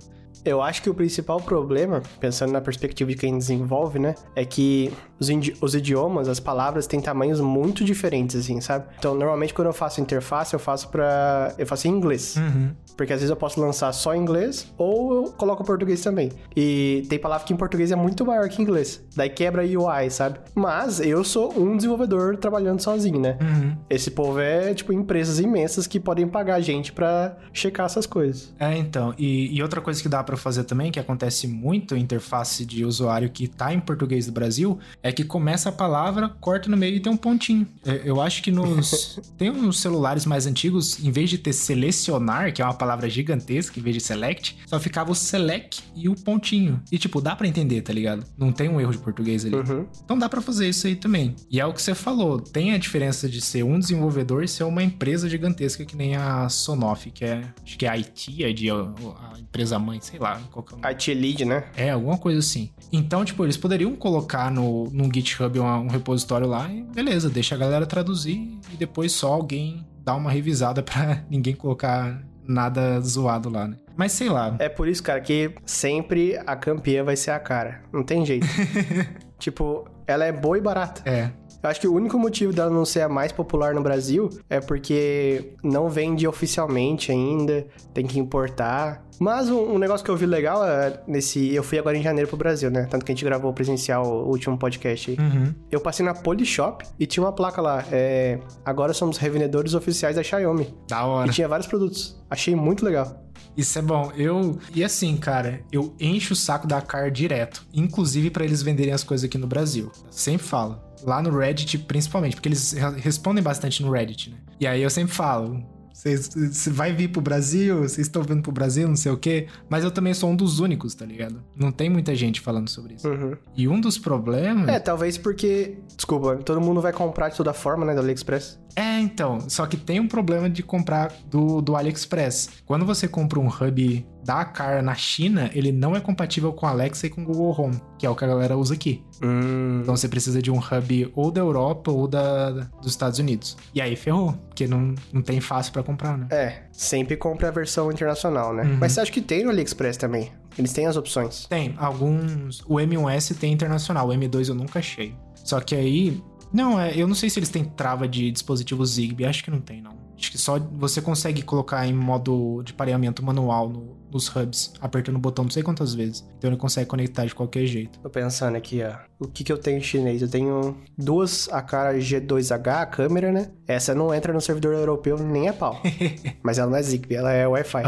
Eu acho que o principal problema, pensando na perspectiva de quem desenvolve, né, é que os, os, idiomas, as palavras têm tamanhos muito diferentes, assim, sabe? Então, normalmente quando eu faço interface, eu faço para eu faço em inglês. Uhum. Porque às vezes eu posso lançar só em inglês ou eu coloco português também. E tem palavra que em português é muito maior que em inglês. Daí quebra UI, sabe? Mas eu sou um desenvolvedor trabalhando sozinho, né? Uhum. Esse povo é, tipo, empresas imensas que podem pagar a gente para checar essas coisas. É, então. E, e outra coisa que dá para fazer também, que acontece muito em interface de usuário que tá em português do Brasil, é que começa a palavra, corta no meio e tem um pontinho. É, eu acho que nos. tem uns celulares mais antigos, em vez de ter selecionar, que é uma palavra palavra gigantesca em vez de select, só ficava o select e o pontinho. E, tipo, dá para entender, tá ligado? Não tem um erro de português ali. Uhum. Então dá para fazer isso aí também. E é o que você falou, tem a diferença de ser um desenvolvedor e ser uma empresa gigantesca que nem a Sonoff, que é, acho que é a IT, é de, a, a empresa mãe, sei lá. Qual que é. IT Lead, né? É, alguma coisa assim. Então, tipo, eles poderiam colocar no, no GitHub um, um repositório lá e beleza, deixa a galera traduzir e depois só alguém dar uma revisada para ninguém colocar nada zoado lá, né? Mas sei lá. É por isso, cara, que sempre a campeã vai ser a cara. Não tem jeito. tipo, ela é boa e barata. É. Eu acho que o único motivo dela não ser a mais popular no Brasil é porque não vende oficialmente ainda, tem que importar. Mas um, um negócio que eu vi legal é nesse. Eu fui agora em janeiro pro Brasil, né? Tanto que a gente gravou presencial o último podcast aí. Uhum. Eu passei na Polishop e tinha uma placa lá. É, agora somos revendedores oficiais da Xiaomi. Da hora. E tinha vários produtos. Achei muito legal. Isso é bom. Eu. E assim, cara, eu encho o saco da Car direto. Inclusive pra eles venderem as coisas aqui no Brasil. Sempre falo. Lá no Reddit, principalmente, porque eles re- respondem bastante no Reddit, né? E aí eu sempre falo. Vocês você vai vir pro Brasil, vocês estão vindo pro Brasil, não sei o quê. Mas eu também sou um dos únicos, tá ligado? Não tem muita gente falando sobre isso. Uhum. E um dos problemas. É, talvez porque. Desculpa, todo mundo vai comprar de toda forma, né? Do AliExpress. É, então. Só que tem um problema de comprar do, do AliExpress. Quando você compra um hub da Car na China, ele não é compatível com Alexa e com Google Home, que é o que a galera usa aqui. Hum. Então você precisa de um hub ou da Europa ou da, dos Estados Unidos. E aí ferrou, porque não, não tem fácil pra comprar, né? É, sempre compra a versão internacional, né? Uhum. Mas você acha que tem no AliExpress também? Eles têm as opções. Tem, alguns. O M1S tem internacional, o M2 eu nunca achei. Só que aí. Não, é, eu não sei se eles têm trava de dispositivo Zigbee, acho que não tem, não. Acho que só você consegue colocar em modo de pareamento manual no- nos hubs, apertando o botão não sei quantas vezes. Então ele consegue conectar de qualquer jeito. Tô pensando aqui, ó. O que que eu tenho em chinês? Eu tenho duas a cara G2H, a câmera, né? Essa não entra no servidor europeu nem a pau. Mas ela não é Zigbee, ela é Wi-Fi.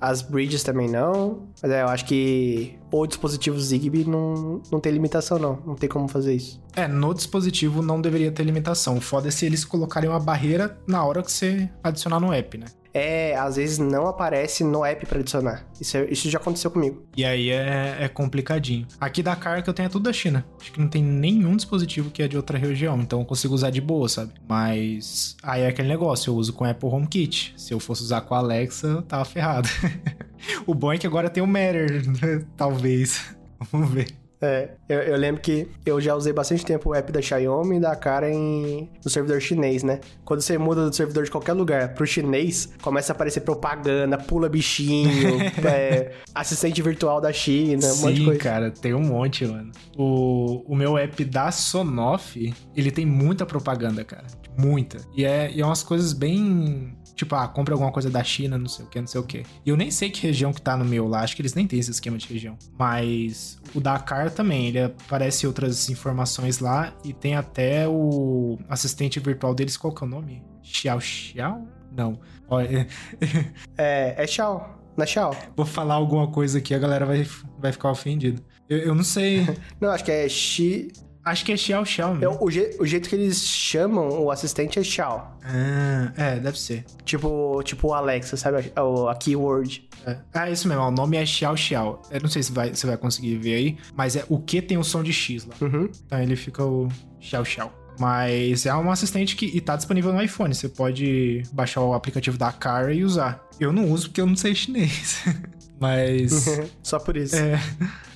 As bridges também não. Mas é, eu acho que o dispositivo Zigbee não, não tem limitação, não. Não tem como fazer isso. É, no dispositivo não deveria ter limitação. O foda é se eles colocarem uma barreira na hora que você adicionar no app, né? É, às vezes não aparece no app pra adicionar. Isso, é- isso já aconteceu comigo. E aí é, é complicadinho. Aqui da Car que eu tenho é tudo da China. Acho que não tem nenhum dispositivo que é de outra região, então eu consigo usar de boa, sabe? Mas aí é aquele negócio, eu uso com Apple HomeKit. Se eu fosse usar com a Alexa, eu tava ferrado. o bom é que agora tem o Matter, né? talvez. Vamos ver. É, eu, eu lembro que eu já usei bastante tempo o app da Xiaomi e da cara em, no servidor chinês, né? Quando você muda do servidor de qualquer lugar pro chinês, começa a aparecer propaganda, pula bichinho, é, assistente virtual da China, um monte de Sim, coisa. cara, tem um monte, mano. O, o meu app da Sonoff, ele tem muita propaganda, cara. Muita. E é, e é umas coisas bem. Tipo, ah, compra alguma coisa da China, não sei o que, não sei o que. E eu nem sei que região que tá no meu lá, acho que eles nem têm esse esquema de região. Mas o Dakar também, ele aparece outras informações lá e tem até o assistente virtual deles, qual que é o nome? Xiao Xiao? Não. Olha, É, é Xiao. Na Xiao. vou falar alguma coisa aqui, a galera vai, vai ficar ofendida. Eu, eu não sei. Não, acho que é Xi. Acho que é Xiao Xiao é mesmo. o, je- o jeito que eles chamam o assistente é Xiao. Ah, é, deve ser. Tipo, tipo o Alexa, sabe? A, a keyword. É. Ah, isso mesmo, o nome é Xiao Xiao. Eu não sei se vai, você vai conseguir ver aí, mas é o que tem o som de X lá. Uhum. Então ele fica o Xiao Xiao. Mas é um assistente que e tá disponível no iPhone. Você pode baixar o aplicativo da Cara e usar. Eu não uso porque eu não sei chinês. mas. Só por isso. é,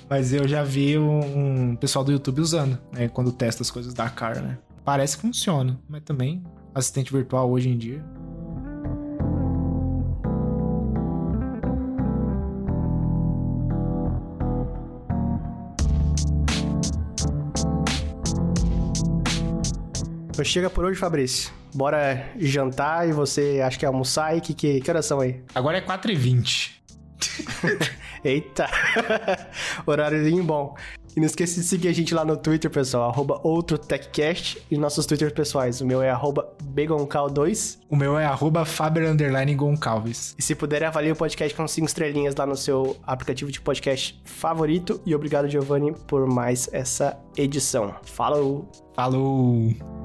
mas eu já vi um, um pessoal do YouTube usando, né? Quando testa as coisas da Cara, né? Parece que funciona, mas também assistente virtual hoje em dia. Então chega por hoje, Fabrício. Bora jantar e você acha que é almoçar e que, que, que horas são aí? Agora é 4h20. Eita! Horáriozinho bom. E não esqueça de seguir a gente lá no Twitter, pessoal, arroba OutroTechCast e nossos Twitters pessoais. O meu é arroba BegonCal2. O meu é arroba Faber. E se puder, avalie o podcast com 5 estrelinhas lá no seu aplicativo de podcast favorito. E obrigado, Giovanni, por mais essa edição. Falou! Falou!